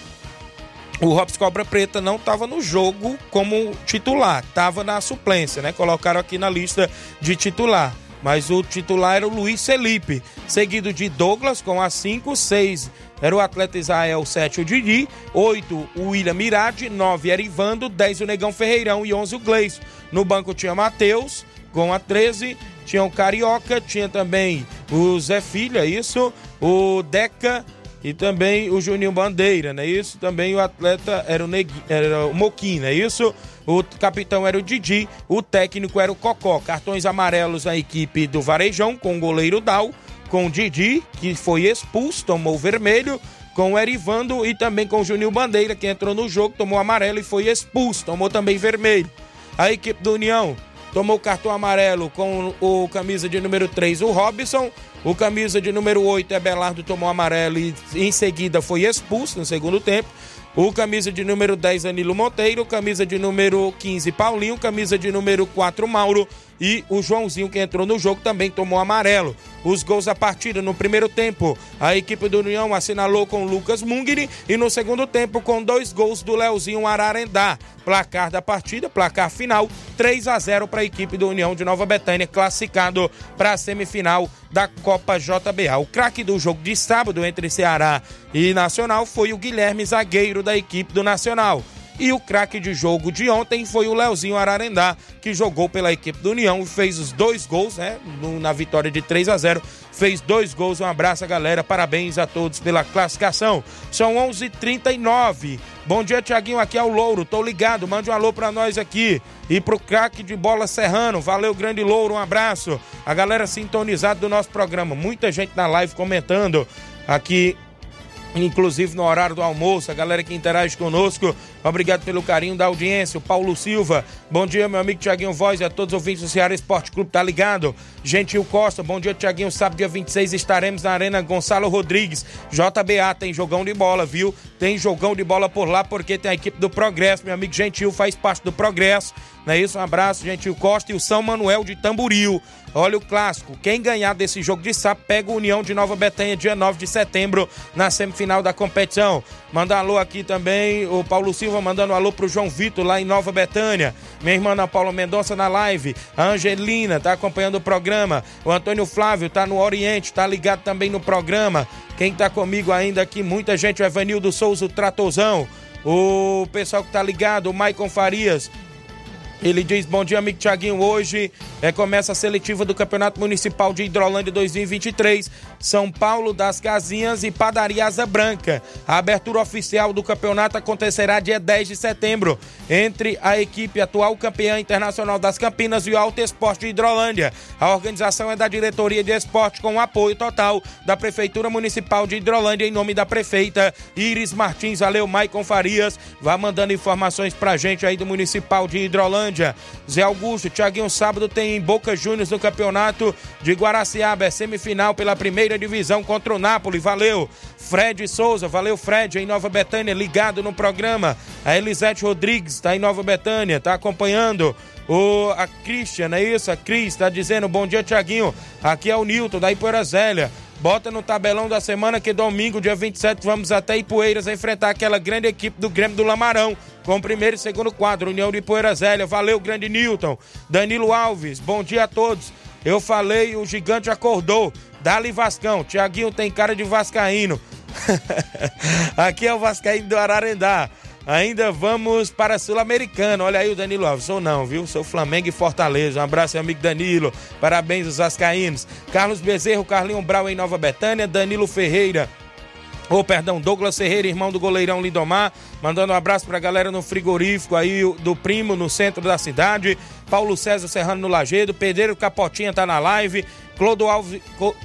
o Robson Cobra Preta não estava no jogo como titular, estava na suplência, né? Colocaram aqui na lista de titular. Mas o titular era o Luiz Felipe, seguido de Douglas com a 5, 6 era o atleta Israel, 7 o Didi, 8 o William Mirade, 9 era Ivando, 10 o Negão Ferreirão e 11 o Gleison. No banco tinha Matheus com a 13, tinha o Carioca, tinha também o Zé Filha, isso, o Deca e também o Juninho Bandeira, não é isso? Também o atleta era o, Negui, era o Moquim, não é isso? O capitão era o Didi, o técnico era o Cocó. Cartões amarelos na equipe do Varejão, com o goleiro Dal, com o Didi, que foi expulso, tomou vermelho, com o Erivando e também com o Juninho Bandeira, que entrou no jogo, tomou amarelo e foi expulso, tomou também vermelho. A equipe do União tomou cartão amarelo com o camisa de número 3, o Robson, O camisa de número 8, Ebelardo, tomou amarelo e em seguida foi expulso no segundo tempo. O camisa de número 10, Danilo Monteiro. Camisa de número 15, Paulinho. Camisa de número 4, Mauro. E o Joãozinho, que entrou no jogo, também tomou amarelo. Os gols da partida no primeiro tempo, a equipe do União assinalou com Lucas Mungiri. E no segundo tempo, com dois gols do Leozinho Ararendá. Placar da partida, placar final, 3 a 0 para a equipe do União de Nova Betânia, classificado para a semifinal da Copa JBA. O craque do jogo de sábado entre Ceará e Nacional foi o Guilherme Zagueiro da equipe do Nacional. E o craque de jogo de ontem foi o Leozinho Ararendá, que jogou pela equipe do União e fez os dois gols, né? Na vitória de 3 a 0 Fez dois gols. Um abraço, galera. Parabéns a todos pela classificação. São 11:39 h 39 Bom dia, Tiaguinho. Aqui é o Louro. Tô ligado. Mande um alô pra nós aqui. E pro craque de bola Serrano. Valeu, grande Louro. Um abraço. A galera sintonizada do nosso programa. Muita gente na live comentando aqui inclusive no horário do almoço, a galera que interage conosco, obrigado pelo carinho da audiência, o Paulo Silva, bom dia meu amigo Tiaguinho Voz e a todos os ouvintes do Ceará Esporte Clube, tá ligado? Gentil Costa, bom dia Tiaguinho, sábado dia 26 estaremos na Arena Gonçalo Rodrigues, JBA, tem jogão de bola, viu? Tem jogão de bola por lá porque tem a equipe do Progresso, meu amigo Gentil faz parte do Progresso, não é isso? Um abraço, Gentil Costa e o São Manuel de Tamburil. Olha o clássico. Quem ganhar desse jogo de sábado pega o União de Nova Betânia, dia 9 de setembro, na semifinal da competição. Manda alô aqui também, o Paulo Silva mandando alô pro João Vitor lá em Nova Betânia. Minha irmã Ana Paula Mendonça na live. A Angelina tá acompanhando o programa. O Antônio Flávio tá no Oriente, tá ligado também no programa. Quem tá comigo ainda aqui, muita gente, o Evanildo Souza, o Tratozão. O pessoal que tá ligado, o Maicon Farias, ele diz: Bom dia, amigo Tiaguinho. Hoje é, começa a seletiva do Campeonato Municipal de Hidrolândia 2023. São Paulo das Casinhas e Padaria Asa Branca. A abertura oficial do campeonato acontecerá dia 10 de setembro entre a equipe atual campeã internacional das Campinas e o Alto Esporte de Hidrolândia. A organização é da Diretoria de Esporte com o apoio total da Prefeitura Municipal de Hidrolândia em nome da prefeita Iris Martins. Valeu, Maicon Farias. Vá mandando informações pra gente aí do Municipal de Hidrolândia. Zé Augusto, Thiaguinho, sábado tem Boca Juniors no campeonato de Guaraciaba, é semifinal pela primeira divisão contra o Napoli, valeu. Fred Souza, valeu Fred, em Nova Betânia, ligado no programa. A Elisete Rodrigues está em Nova Betânia, está acompanhando. O, a Cristian, é isso? A Cris está dizendo, bom dia, Tiaguinho. Aqui é o Nilton, da Ipoeira Zélia. Bota no tabelão da semana que domingo, dia 27, vamos até Ipueiras enfrentar aquela grande equipe do Grêmio do Lamarão, com o primeiro e segundo quadro, União de Ipueiras Zélia. Valeu, grande Newton. Danilo Alves, bom dia a todos. Eu falei, o gigante acordou. Dali Vascão, Tiaguinho tem cara de vascaíno. Aqui é o Vascaíno do Ararendá. Ainda vamos para a Sul-Americana. Olha aí o Danilo Alves. Sou não, viu? Sou Flamengo e Fortaleza. Um abraço, amigo Danilo. Parabéns aos Vascaínos. Carlos Bezerro, Carlinho Brau em Nova Betânia. Danilo Ferreira. Ô, oh, perdão, Douglas Ferreira, irmão do goleirão Lindomar, mandando um abraço pra galera no frigorífico aí do Primo, no centro da cidade. Paulo César Serrano no Lagedo, Pedreiro Capotinha tá na live.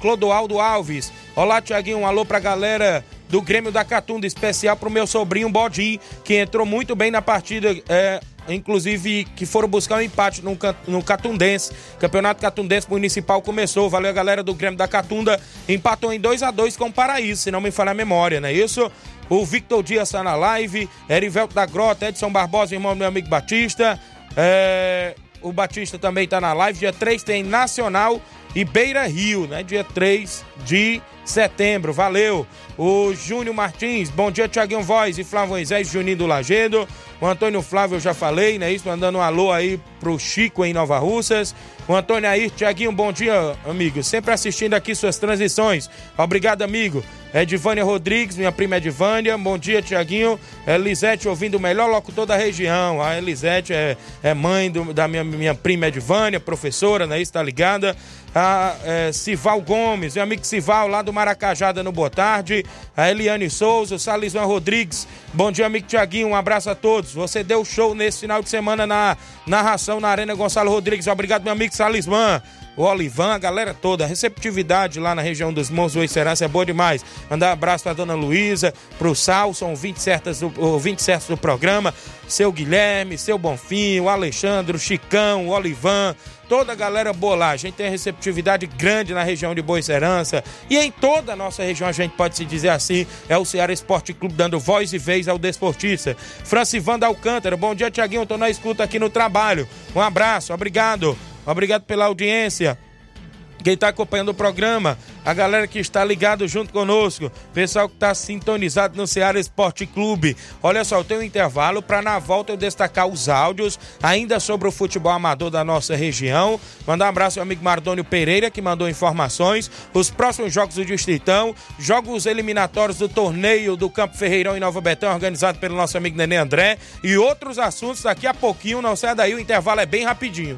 Clodoaldo Alves. Olá, Tiaguinho, um alô pra galera do Grêmio da Catunda, especial pro meu sobrinho Bodim, que entrou muito bem na partida. É, inclusive que foram buscar um empate no, no Catundense. Campeonato Catundense Municipal começou. Valeu a galera do Grêmio da Catunda. Empatou em 2 a 2 com o Paraíso, se não me falha a memória, não é isso? O Victor Dias está na live. Erivelto da Grota, Edson Barbosa, irmão do meu amigo Batista. É, o Batista também está na live. Dia 3 tem Nacional e Beira Rio, né? Dia 3 de setembro. Valeu. O Júnior Martins, bom dia, Tiaguinho Voz e Flávio Moisés, Juninho do Lagedo. O Antônio Flávio, eu já falei, né? Isso, mandando um alô aí pro Chico em Nova Russas. O Antônio aí, Tiaguinho, bom dia, amigo. Sempre assistindo aqui suas transições. Obrigado, amigo. Edivânia Rodrigues, minha prima Edivânia. Bom dia, Tiaguinho. Elisete ouvindo o melhor locutor da região. A Elisete é, é mãe do, da minha, minha prima Edivânia, professora, né? Isso, tá ligada? A é, Sival Gomes, meu amigo Sival, lá do Maracajada, no Boa Tarde. A Eliane Souza, o Salisman Rodrigues. Bom dia, amigo Tiaguinho. Um abraço a todos. Você deu show nesse final de semana na narração na Arena Gonçalo Rodrigues. Obrigado, meu amigo Salisman o Olivan, a galera toda, a receptividade lá na região dos Morros do Serança é boa demais. Mandar um abraço pra dona Luísa, pro Sal, são 20 certas do, 20 certos do programa, seu Guilherme, seu Bonfim, o Alexandre, o Chicão, o Olivan, toda a galera lá. A gente tem receptividade grande na região de Boa Serança e em toda a nossa região, a gente pode se dizer assim, é o Ceará Esporte Clube dando voz e vez ao desportista. Francivanda Alcântara, bom dia, Tiaguinho, tô na escuta aqui no trabalho. Um abraço, obrigado. Obrigado pela audiência quem está acompanhando o programa, a galera que está ligado junto conosco, pessoal que está sintonizado no Ceará Esporte Clube. Olha só, eu tenho um intervalo para na volta eu destacar os áudios ainda sobre o futebol amador da nossa região. Mandar um abraço ao amigo Mardônio Pereira que mandou informações. Os próximos jogos do Distritão, jogos eliminatórios do torneio do Campo Ferreirão em Nova Betão, organizado pelo nosso amigo Nenê André e outros assuntos daqui a pouquinho. Não sai daí, o intervalo é bem rapidinho.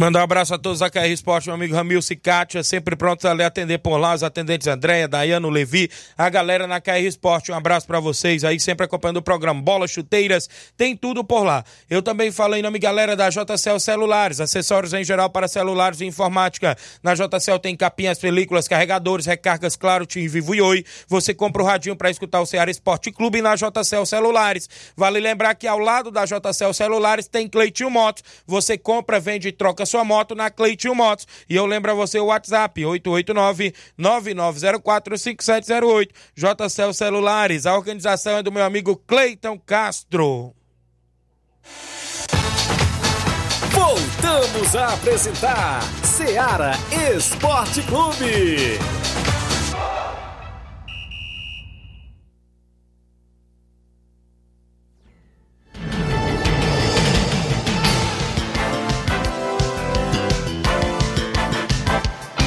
Mandar um abraço a todos da KR Esporte, meu amigo Ramil Cicatia, sempre prontos a atender por lá, os atendentes Andréia, Dayano, Levi, a galera na KR Esporte, um abraço para vocês aí, sempre acompanhando o programa Bola, Chuteiras, tem tudo por lá. Eu também falo em nome, galera, da JCL Celulares, acessórios em geral para celulares e informática. Na JCL tem capinhas, películas, carregadores, recargas, claro, Tim Vivo e Oi. Você compra o radinho para escutar o Ceará Esporte Clube na JCL Celulares. Vale lembrar que ao lado da JCL Celulares tem Cleitinho Motos. Você compra, vende e troca sua moto na Cleitinho Motos. E eu lembro a você o WhatsApp, 889-9904-5708. JCL Celulares, a organização é do meu amigo Cleiton Castro. Voltamos a apresentar Seara Esporte Clube.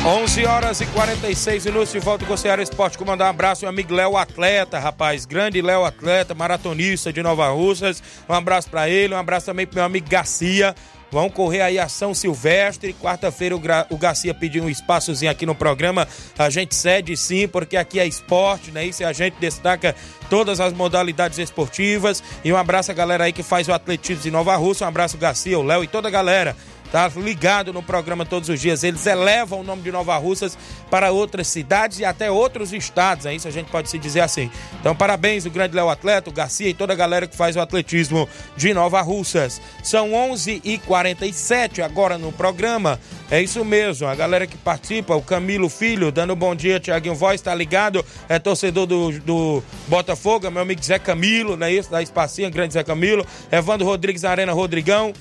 11 horas e 46 minutos de volta com o Ceará Esporte. Com mandar um abraço, meu amigo Léo Atleta, rapaz. Grande Léo Atleta, maratonista de Nova Russas. Um abraço para ele, um abraço também pro meu amigo Garcia. Vão correr aí a São Silvestre. Quarta-feira o, Gra... o Garcia pediu um espaçozinho aqui no programa. A gente cede sim, porque aqui é esporte, né? Isso a gente destaca todas as modalidades esportivas. E um abraço a galera aí que faz o atletismo de Nova Russa. Um abraço, Garcia, o Léo e toda a galera tá ligado no programa todos os dias. Eles elevam o nome de Nova Russas para outras cidades e até outros estados, é isso a gente pode se dizer assim. Então, parabéns o grande Léo Atleta, o Garcia e toda a galera que faz o atletismo de Nova Russas. São 11h47 agora no programa. É isso mesmo, a galera que participa, o Camilo Filho, dando bom dia, Tiaguinho Voz, tá ligado? É torcedor do, do Botafogo, meu amigo Zé Camilo, não é isso? Da Espacinha, grande Zé Camilo. Evandro Rodrigues Arena Rodrigão.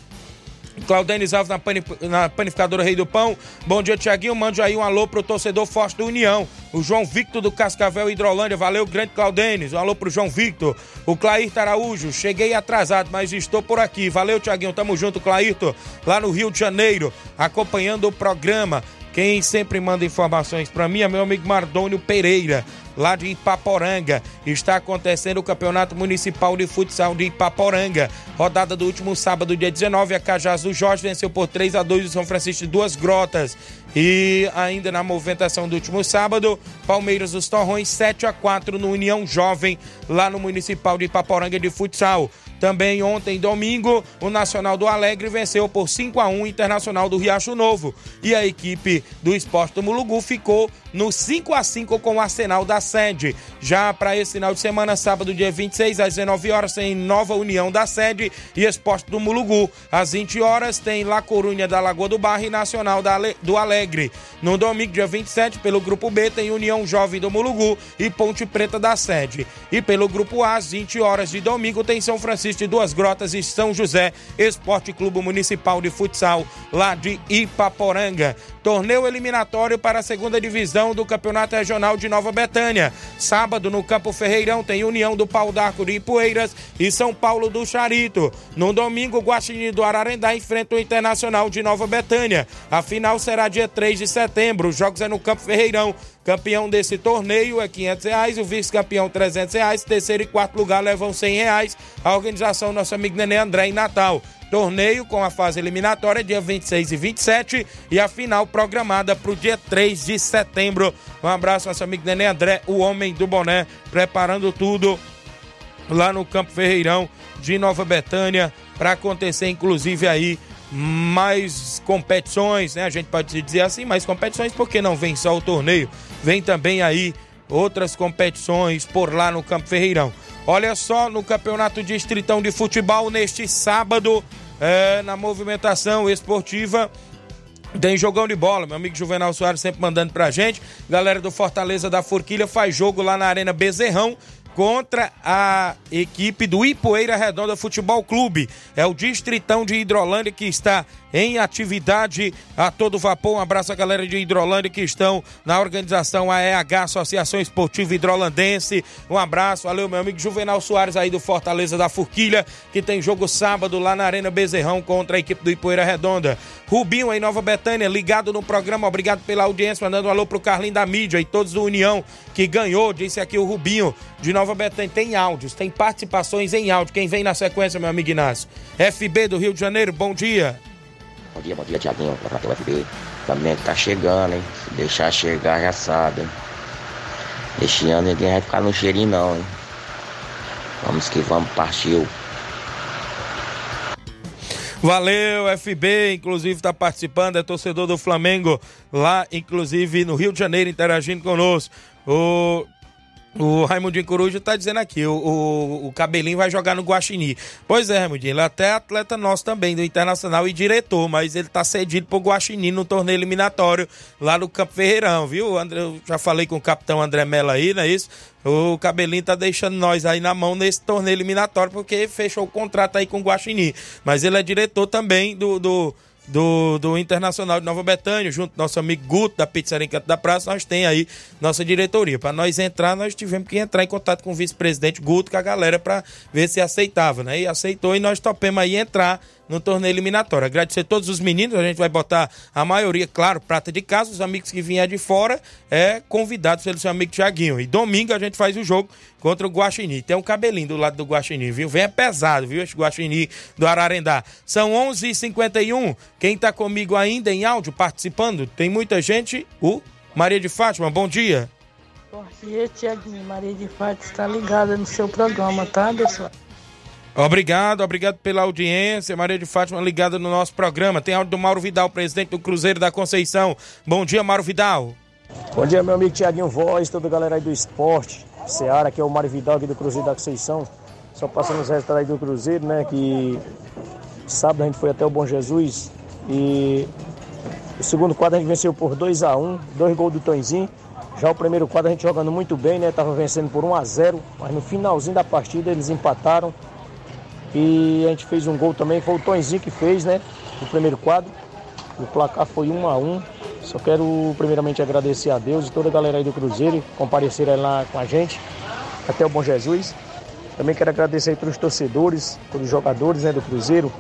Claudenis Alves na, panif na panificadora Rei do Pão. Bom dia, Tiaguinho. Mande aí um alô pro torcedor forte do União. O João Victor do Cascavel Hidrolândia. Valeu, grande Claudenis. Um alô pro João Victor. O Clair Araújo. Cheguei atrasado, mas estou por aqui. Valeu, Tiaguinho. Tamo junto, Clairto. Lá no Rio de Janeiro, acompanhando o programa. Quem sempre manda informações para mim é meu amigo Mardônio Pereira lá de Ipaporanga. Está acontecendo o Campeonato Municipal de Futsal de Ipaporanga. Rodada do último sábado, dia 19, a Cajás do Jorge venceu por 3 a 2 o São Francisco de Duas Grotas. E ainda na movimentação do último sábado, Palmeiras dos Torrões 7 a 4 no União Jovem, lá no Municipal de Ipaporanga de Futsal. Também ontem, domingo, o Nacional do Alegre venceu por 5 a 1 o Internacional do Riacho Novo. E a equipe do Esporte do Mulugu ficou no 5 a 5 com o Arsenal da Sede. Já para esse final de semana, sábado, dia 26, às 19 horas, tem Nova União da Sede e Esporte do Mulugu. Às 20 horas, tem La Corunha da Lagoa do Barro e Nacional do Alegre. No domingo, dia 27, pelo Grupo B, tem União Jovem do Mulugu e Ponte Preta da Sede. E pelo Grupo A, às 20 horas de domingo, tem São Francisco existe Duas Grotas e São José, Esporte Clube Municipal de Futsal, lá de Ipaporanga. Torneio eliminatório para a segunda divisão do Campeonato Regional de Nova Betânia. Sábado, no Campo Ferreirão, tem União do Pau d'Arco de Ipueiras e São Paulo do Charito. No domingo, Guaxinim do Ararendá enfrenta o Internacional de Nova Betânia. A final será dia 3 de setembro. Os jogos é no Campo Ferreirão. Campeão desse torneio é 500 reais, o vice-campeão 300 reais, terceiro e quarto lugar levam 100 reais. A organização nosso amigo Nenê André em Natal. Torneio com a fase eliminatória dia 26 e 27 e a final programada para o dia 3 de setembro. Um abraço nosso amigo Nenê André, o homem do boné, preparando tudo lá no Campo Ferreirão de Nova Betânia para acontecer inclusive aí mais competições, né? A gente pode dizer assim, mais competições porque não vem só o torneio, vem também aí outras competições por lá no Campo Ferreirão. Olha só, no Campeonato Distritão de Futebol, neste sábado, é, na movimentação esportiva, tem jogão de bola, meu amigo Juvenal Soares sempre mandando pra gente. Galera do Fortaleza da Forquilha faz jogo lá na Arena Bezerrão contra a equipe do Ipoeira Redonda Futebol Clube. É o Distritão de Hidrolândia que está em atividade a todo vapor. Um abraço à galera de Hidrolândia que estão na organização AEH, Associação Esportiva Hidrolandense. Um abraço, valeu meu amigo Juvenal Soares aí do Fortaleza da Forquilha, que tem jogo sábado lá na Arena Bezerrão contra a equipe do Ipoeira Redonda. Rubinho em Nova Betânia, ligado no programa, obrigado pela audiência, mandando um alô pro Carlinho da Mídia e todos do União que ganhou, disse aqui o Rubinho de Nova Betânia. Tem áudios, tem participações em áudio. Quem vem na sequência, meu amigo Inácio? FB do Rio de Janeiro, bom dia. Bom dia, bom dia, Tiaguinho, da FB. Também tá chegando, hein? Se deixar chegar, já sabe, hein? Este ano ninguém vai ficar no cheirinho, não, hein? Vamos que vamos, partiu. Valeu, FB, inclusive está participando, é torcedor do Flamengo lá, inclusive no Rio de Janeiro, interagindo conosco. O o Raimundinho Coruja tá dizendo aqui, o, o, o, Cabelinho vai jogar no Guaxinim. Pois é, Raimundinho, ele é até atleta nosso também, do Internacional e diretor, mas ele tá cedido pro Guaxinim no torneio eliminatório lá no Campo Ferreirão, viu? André, eu já falei com o capitão André Mello aí, não é isso? O Cabelinho tá deixando nós aí na mão nesse torneio eliminatório porque fechou o contrato aí com o Guaxinim. Mas ele é diretor também do, do do, do Internacional de Nova Betânia, junto com nosso amigo Guto, da Pizzaria Encanto da Praça, nós tem aí nossa diretoria. Para nós entrar, nós tivemos que entrar em contato com o vice-presidente Guto, com a galera, para ver se aceitava, né? E aceitou e nós topemos aí entrar no torneio eliminatório. Agradecer todos os meninos, a gente vai botar a maioria, claro, prata de casa, os amigos que vieram de fora, é convidados pelo seu amigo Tiaguinho. E domingo a gente faz o jogo contra o Guaxinim. Tem um cabelinho do lado do Guaxinim, viu? Vem é pesado, viu? Esse Guaxinim do Ararendá. São 11 h 51 Quem tá comigo ainda em áudio, participando, tem muita gente. O Maria de Fátima, bom dia. Bom dia, Tiaguinho. Maria de Fátima está ligada no seu programa, tá, pessoal? Obrigado, obrigado pela audiência. Maria de Fátima ligada no nosso programa. Tem áudio do Mauro Vidal, presidente do Cruzeiro da Conceição. Bom dia, Mauro Vidal. Bom dia, meu amigo Tiaguinho Voz, toda a galera aí do esporte. Seara, que é o Mário Vidal aqui do Cruzeiro da Conceição. Só passando os resultados aí do Cruzeiro, né? Que sábado a gente foi até o Bom Jesus e o segundo quadro a gente venceu por 2 a 1 um, dois gols do Tonzinho. Já o primeiro quadro a gente jogando muito bem, né? Tava vencendo por 1 a 0 mas no finalzinho da partida eles empataram e a gente fez um gol também, foi o Tonzinho que fez, né? No primeiro quadro. O placar foi 1 a 1 Só quero primeiramente agradecer a Deus e toda a galera aí do Cruzeiro compareceram lá com a gente, até o Bom Jesus. Também quero agradecer aí pelos torcedores, pelos jogadores né, do Cruzeiro.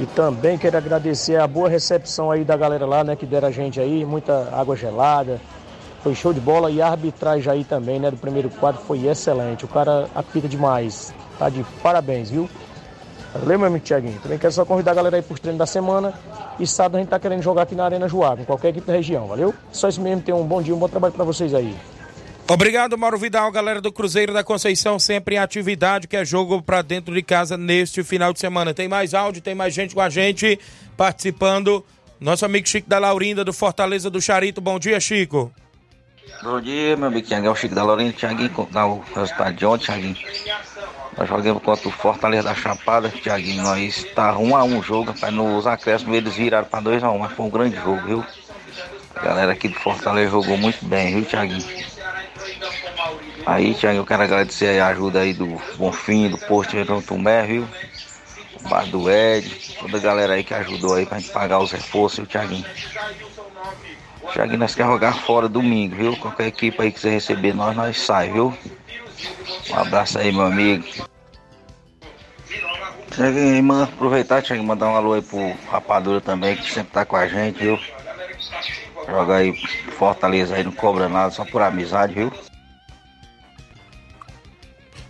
E também quero agradecer a boa recepção aí da galera lá, né, que deram a gente aí, muita água gelada. Foi show de bola e a arbitragem aí também, né, do primeiro quadro foi excelente. O cara apita demais. Tá de parabéns, viu? Valeu, meu amigo Tiaguinho. Também quero só convidar a galera aí para os treinos da semana. E sábado a gente tá querendo jogar aqui na Arena Joá, com qualquer equipe da região, valeu? Só isso mesmo, tenham um bom dia, um bom trabalho para vocês aí. Obrigado, Mauro Vidal, galera do Cruzeiro da Conceição, sempre em atividade, que é jogo para dentro de casa neste final de semana. Tem mais áudio, tem mais gente com a gente participando. Nosso amigo Chico da Laurinda, do Fortaleza do Charito. Bom dia, Chico. Bom dia, meu amigo Tiaguinho. É o Chico da Laurinda. Tiaguinho, o resultado de ontem, Tiaguinho. Nós jogamos contra o Fortaleza da Chapada, Tiaguinho. Nós tá 1 um a 1 um o jogo, rapaz. Nos acréscimos eles viraram para 2 a 1 um, mas foi um grande jogo, viu? A galera aqui do Fortaleza jogou muito bem, viu, Tiaguinho? Aí, Tiaguinho, eu quero agradecer a ajuda aí do Bonfim, do Posto Verão Tumé, viu? o bar do Ed, toda a galera aí que ajudou aí pra gente pagar os reforços, viu, Thiaguinho? Thiaguinho, nós quer jogar fora domingo, viu? Qualquer equipe aí que quiser receber nós, nós sai, viu? Um abraço aí, meu amigo. Thiaguinho, manda aproveitar, Thiaguinho, mandar um alô aí pro Rapadura também, que sempre tá com a gente, viu? Joga aí Fortaleza aí, não cobra nada, só por amizade, viu?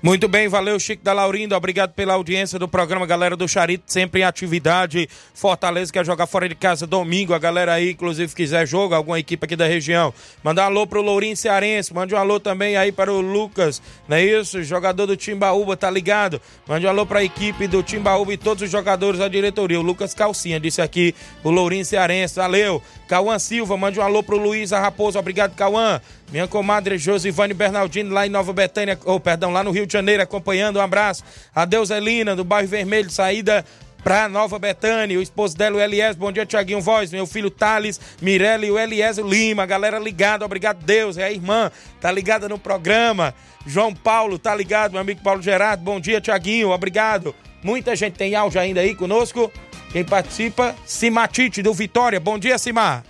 Muito bem, valeu Chico da Laurindo, obrigado pela audiência do programa, galera do Charito, sempre em atividade. Fortaleza quer jogar fora de casa domingo, a galera aí, inclusive, quiser jogo, alguma equipe aqui da região. Mandar um alô pro Lourinho Cearense, mande um alô também aí para o Lucas, não é isso? Jogador do Timbaúba, tá ligado? Mande um alô para a equipe do Timbaúba e todos os jogadores da diretoria. O Lucas Calcinha disse aqui, o Lourinho Cearense, valeu. Cauã Silva, mande um alô pro Luiz Raposo, obrigado, Cauã. Minha comadre Josivane Bernardino, lá em Nova Betânia, ou oh, perdão, lá no Rio de Janeiro, acompanhando. Um abraço. Adeus, Elina, do bairro Vermelho, saída pra Nova Betânia. O esposo dela, o Elias. Bom dia, Tiaguinho Voz. Meu filho Thales, Mirella e o Elias Lima. Galera ligada, obrigado, Deus. É a irmã, tá ligada no programa. João Paulo, tá ligado, meu amigo Paulo Gerardo. Bom dia, Tiaguinho, obrigado. Muita gente tem áudio ainda aí conosco. Quem participa, Simatite do Vitória. Bom dia, Simar.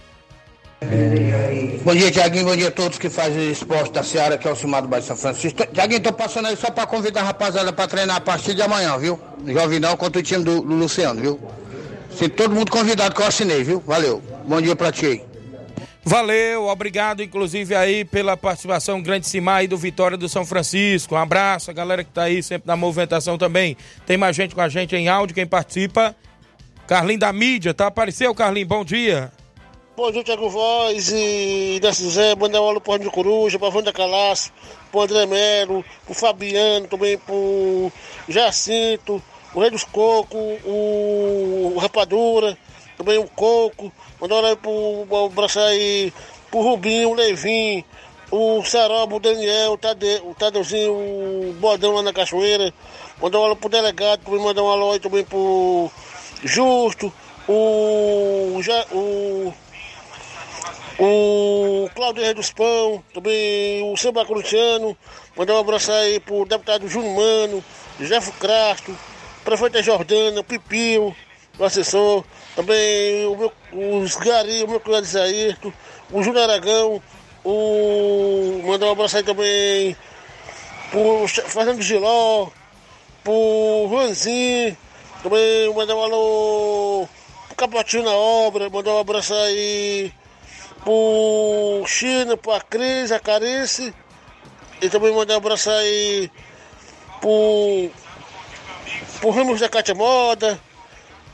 Bom dia, Tiaguinho. Bom dia a todos que fazem esporte da Seara, que é o Cimar do Bairro São Francisco. Tiaguinho, tô passando aí só pra convidar a rapaziada pra treinar a partir de amanhã, viu? Jovinal contra o time do, do Luciano, viu? Se todo mundo convidado que eu assinei, viu? Valeu. Bom dia pra ti. Valeu, obrigado inclusive aí pela participação grande Simar aí do Vitória do São Francisco. Um abraço, a galera que tá aí sempre na movimentação também. Tem mais gente com a gente em áudio, quem participa. Carlinho da mídia, tá? Apareceu, Carlinho, bom dia. Bom dia, Thiago Voz e da José, mandar um alô pro Rádio Coruja, pra Wanda Calaço, pro André Melo, pro Fabiano, também pro Jacinto, o Rei dos Coco, o, o Rapadura, também o Coco, mandar um alô pro, abraço aí pro Rubinho, o Levin, o Saroba, o Daniel, o, Tade, o Tadeuzinho, o Bodão lá na Cachoeira, mandar um alô pro delegado, também mandar um alô aí também pro Justo, o, o o Claudio Rei dos Pão, também o Samba Cruciano, mandar um abraço aí pro deputado Júnior Mano, Jefo Crasto, prefeita Jordana, Pipio, o assessor, também o meu, os Gari, o meu cunhado Isaírto, o Júnior Aragão, o, mandar um abraço aí também pro Fernando Giló, pro Juanzinho, também mandar um alô pro Capotinho na obra, mandar um abraço aí pro China, pra Cris, a Carice. E também mandar um abraço aí pro, pro Ramos da Cátia Moda.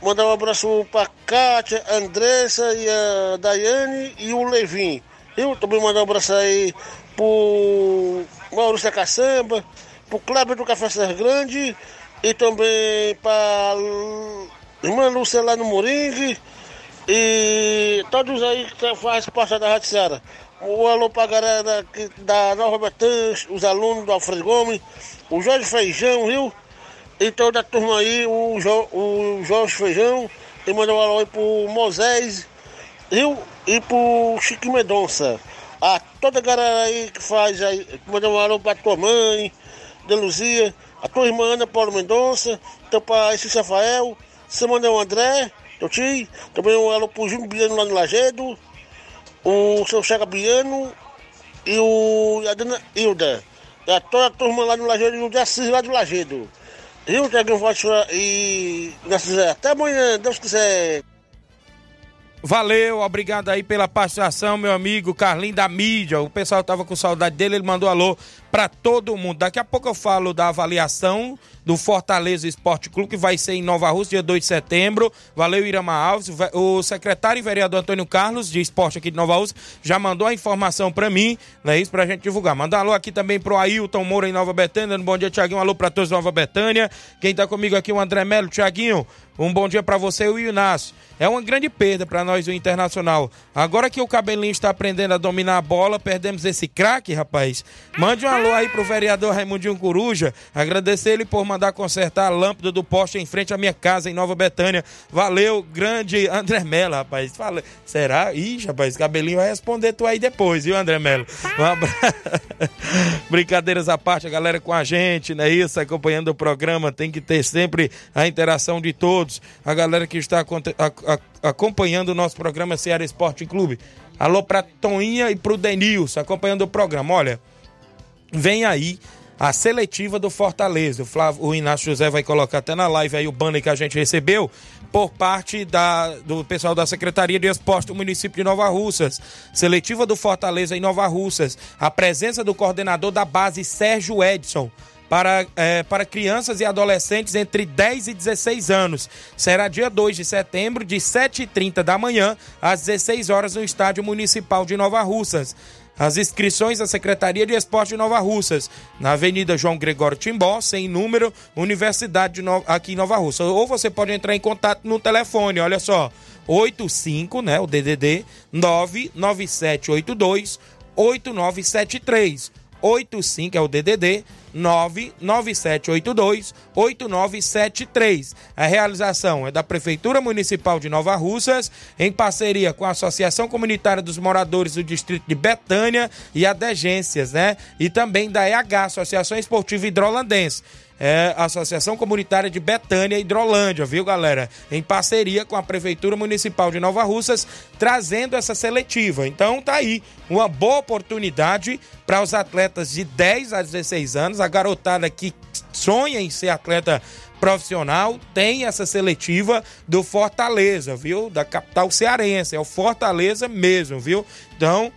Mandar um abraço pra Cátia, Andressa e a Daiane e o Levin. Eu também mandar um abraço aí pro Maurício da Caçamba, pro Cláudio do Café Serra Grande e também pra irmã Lúcia lá no Moringue e todos aí que fazem parte da Rádio Ceará. Um alô para a galera da Nova Betânia, os alunos do Alfredo Gomes, o Jorge Feijão, viu? E toda a turma aí, o, jo, o Jorge Feijão, e mandou um alô aí pro Moisés, viu? E pro Chico Mendonça. A toda a galera aí que faz aí, mandou um alô para tua mãe, de Luzia, a tua irmã Ana Paulo Mendonça, teu pai Cícero Rafael, você mandou o André, Toti, também um alô pro Júnior Biano lá no Lagedo, o seu Chaga Biano e o e a dona Hilda. E a toda a turma lá no Lagedo e o Decis lá do Lagedo. Viu, Tiaguinho Voz e até amanhã, Deus quiser. Valeu, obrigado aí pela participação, meu amigo Carlinho da mídia. O pessoal tava com saudade dele, ele mandou alô para todo mundo. Daqui a pouco eu falo da avaliação do Fortaleza Esporte Clube, que vai ser em Nova Rússia, dia 2 de setembro. Valeu, Irama Alves. O secretário e vereador Antônio Carlos, de esporte aqui de Nova Rússia, já mandou a informação para mim, né? Isso pra gente divulgar. Mandar alô aqui também pro Ailton Moura em Nova Betânia. Bom dia, Tiaguinho. Um alô pra todos Nova Betânia. Quem tá comigo aqui, o André Melo. Tiaguinho, um bom dia para você e o Inácio. É uma grande perda para nós do Internacional. Agora que o Cabelinho está aprendendo a dominar a bola, perdemos esse craque, rapaz. Mande um alô aí pro vereador Raimundinho Coruja. Agradecer ele por mandar consertar a lâmpada do poste em frente à minha casa em Nova Betânia. Valeu, grande André Mello, rapaz. Fala, será? Ih, rapaz, cabelinho vai responder tu aí depois, viu, André Mello? Abraço. Brincadeiras à parte, a galera com a gente, né? Isso, acompanhando o programa, tem que ter sempre a interação de todos. A galera que está acompanhando o nosso programa Ceará Esporte Clube. Alô pra Toninha e pro Denilson, acompanhando o programa. Olha, vem aí a seletiva do Fortaleza. O, Flávio, o Inácio José vai colocar até na live aí o banner que a gente recebeu por parte da, do pessoal da Secretaria de Esporte do município de Nova Russas. Seletiva do Fortaleza em Nova Russas. A presença do coordenador da base Sérgio Edson para, é, para crianças e adolescentes entre 10 e 16 anos. Será dia 2 de setembro, de 7h30 da manhã às 16 horas no Estádio Municipal de Nova Russas. As inscrições da Secretaria de Esporte de Nova Russas, na Avenida João Gregório Timbó, sem número, Universidade no... aqui em Nova Russa. Ou você pode entrar em contato no telefone, olha só, 85, né, o DDD 99782 8973. 85 é o DDD 99782-8973. A realização é da Prefeitura Municipal de Nova Russas, em parceria com a Associação Comunitária dos Moradores do Distrito de Betânia e a Degências, né? E também da EH, Associação Esportiva Hidrolandense é a Associação Comunitária de Betânia e Hidrolândia, viu, galera? Em parceria com a Prefeitura Municipal de Nova Russas, trazendo essa seletiva. Então tá aí, uma boa oportunidade para os atletas de 10 a 16 anos, a garotada que sonha em ser atleta profissional, tem essa seletiva do Fortaleza, viu? Da capital cearense, é o Fortaleza mesmo, viu? Então,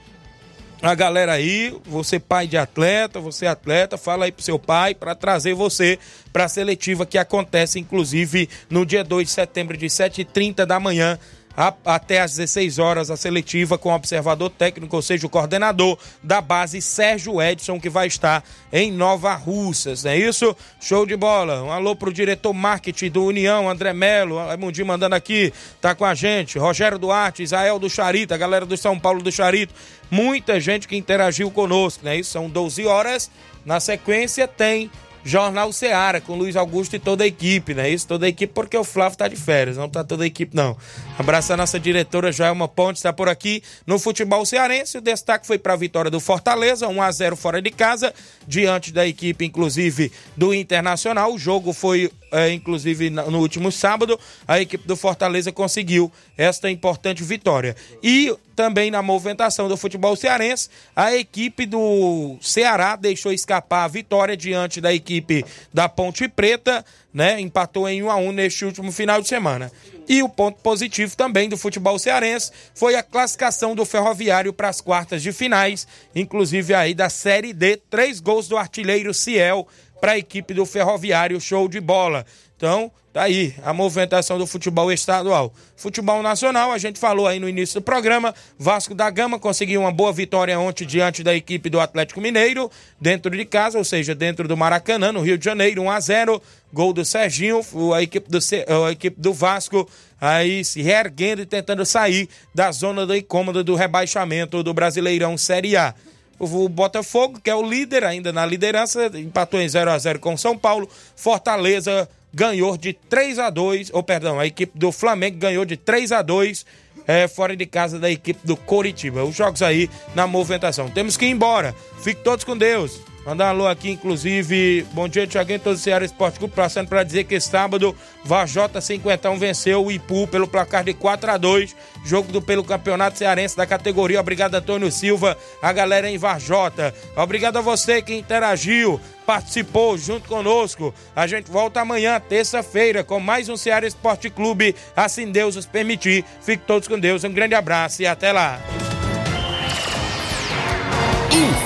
a galera aí, você pai de atleta, você atleta, fala aí pro seu pai para trazer você para a seletiva que acontece inclusive no dia 2 de setembro de 7h30 da manhã até às 16 horas a seletiva com o observador técnico, ou seja, o coordenador da base Sérgio Edson, que vai estar em Nova Russas, não é isso? Show de bola. Um alô pro diretor marketing do União, André Melo, Raimundi mandando aqui, tá com a gente, Rogério Duarte, Israel do Charito, a galera do São Paulo do Charito, muita gente que interagiu conosco, né? Isso são 12 horas. Na sequência tem Jornal Seara, com Luiz Augusto e toda a equipe, né? Isso, toda a equipe, porque o Flávio tá de férias, não tá toda a equipe, não. Abraço a nossa diretora Joelma Ponte, está por aqui no futebol cearense. O destaque foi para a vitória do Fortaleza, 1 a 0 fora de casa, diante da equipe, inclusive, do Internacional. O jogo foi é, inclusive no último sábado, a equipe do Fortaleza conseguiu esta importante vitória. E também na movimentação do futebol cearense, a equipe do Ceará deixou escapar a vitória diante da equipe da Ponte Preta, né? Empatou em 1 a 1 neste último final de semana. E o ponto positivo também do futebol cearense foi a classificação do Ferroviário para as quartas de finais, inclusive aí da Série D, três gols do artilheiro Ciel para a equipe do Ferroviário, show de bola. Então, tá aí a movimentação do futebol estadual. Futebol nacional, a gente falou aí no início do programa, Vasco da Gama conseguiu uma boa vitória ontem diante da equipe do Atlético Mineiro, dentro de casa, ou seja, dentro do Maracanã, no Rio de Janeiro, 1 a 0 gol do Serginho, a equipe do, a equipe do Vasco aí se reerguendo e tentando sair da zona do incômodo do rebaixamento do Brasileirão Série A. O Botafogo, que é o líder ainda na liderança, empatou em 0 a 0 com São Paulo. Fortaleza ganhou de 3 a 2, ou perdão, a equipe do Flamengo ganhou de 3 a 2 é, fora de casa da equipe do Coritiba. Os jogos aí na movimentação. Temos que ir embora. Fiquem todos com Deus. Mandar um alô aqui, inclusive. Bom dia, Tiaguinho, todo o Ceará Esporte Clube. Passando para dizer que sábado, Vajota 51 venceu o Ipu pelo placar de 4 a 2 Jogo do, pelo Campeonato Cearense da categoria. Obrigado, Antônio Silva, a galera em Vajota. Obrigado a você que interagiu, participou junto conosco. A gente volta amanhã, terça-feira, com mais um Ceará Esporte Clube. Assim Deus os permitir. Fique todos com Deus. Um grande abraço e até lá.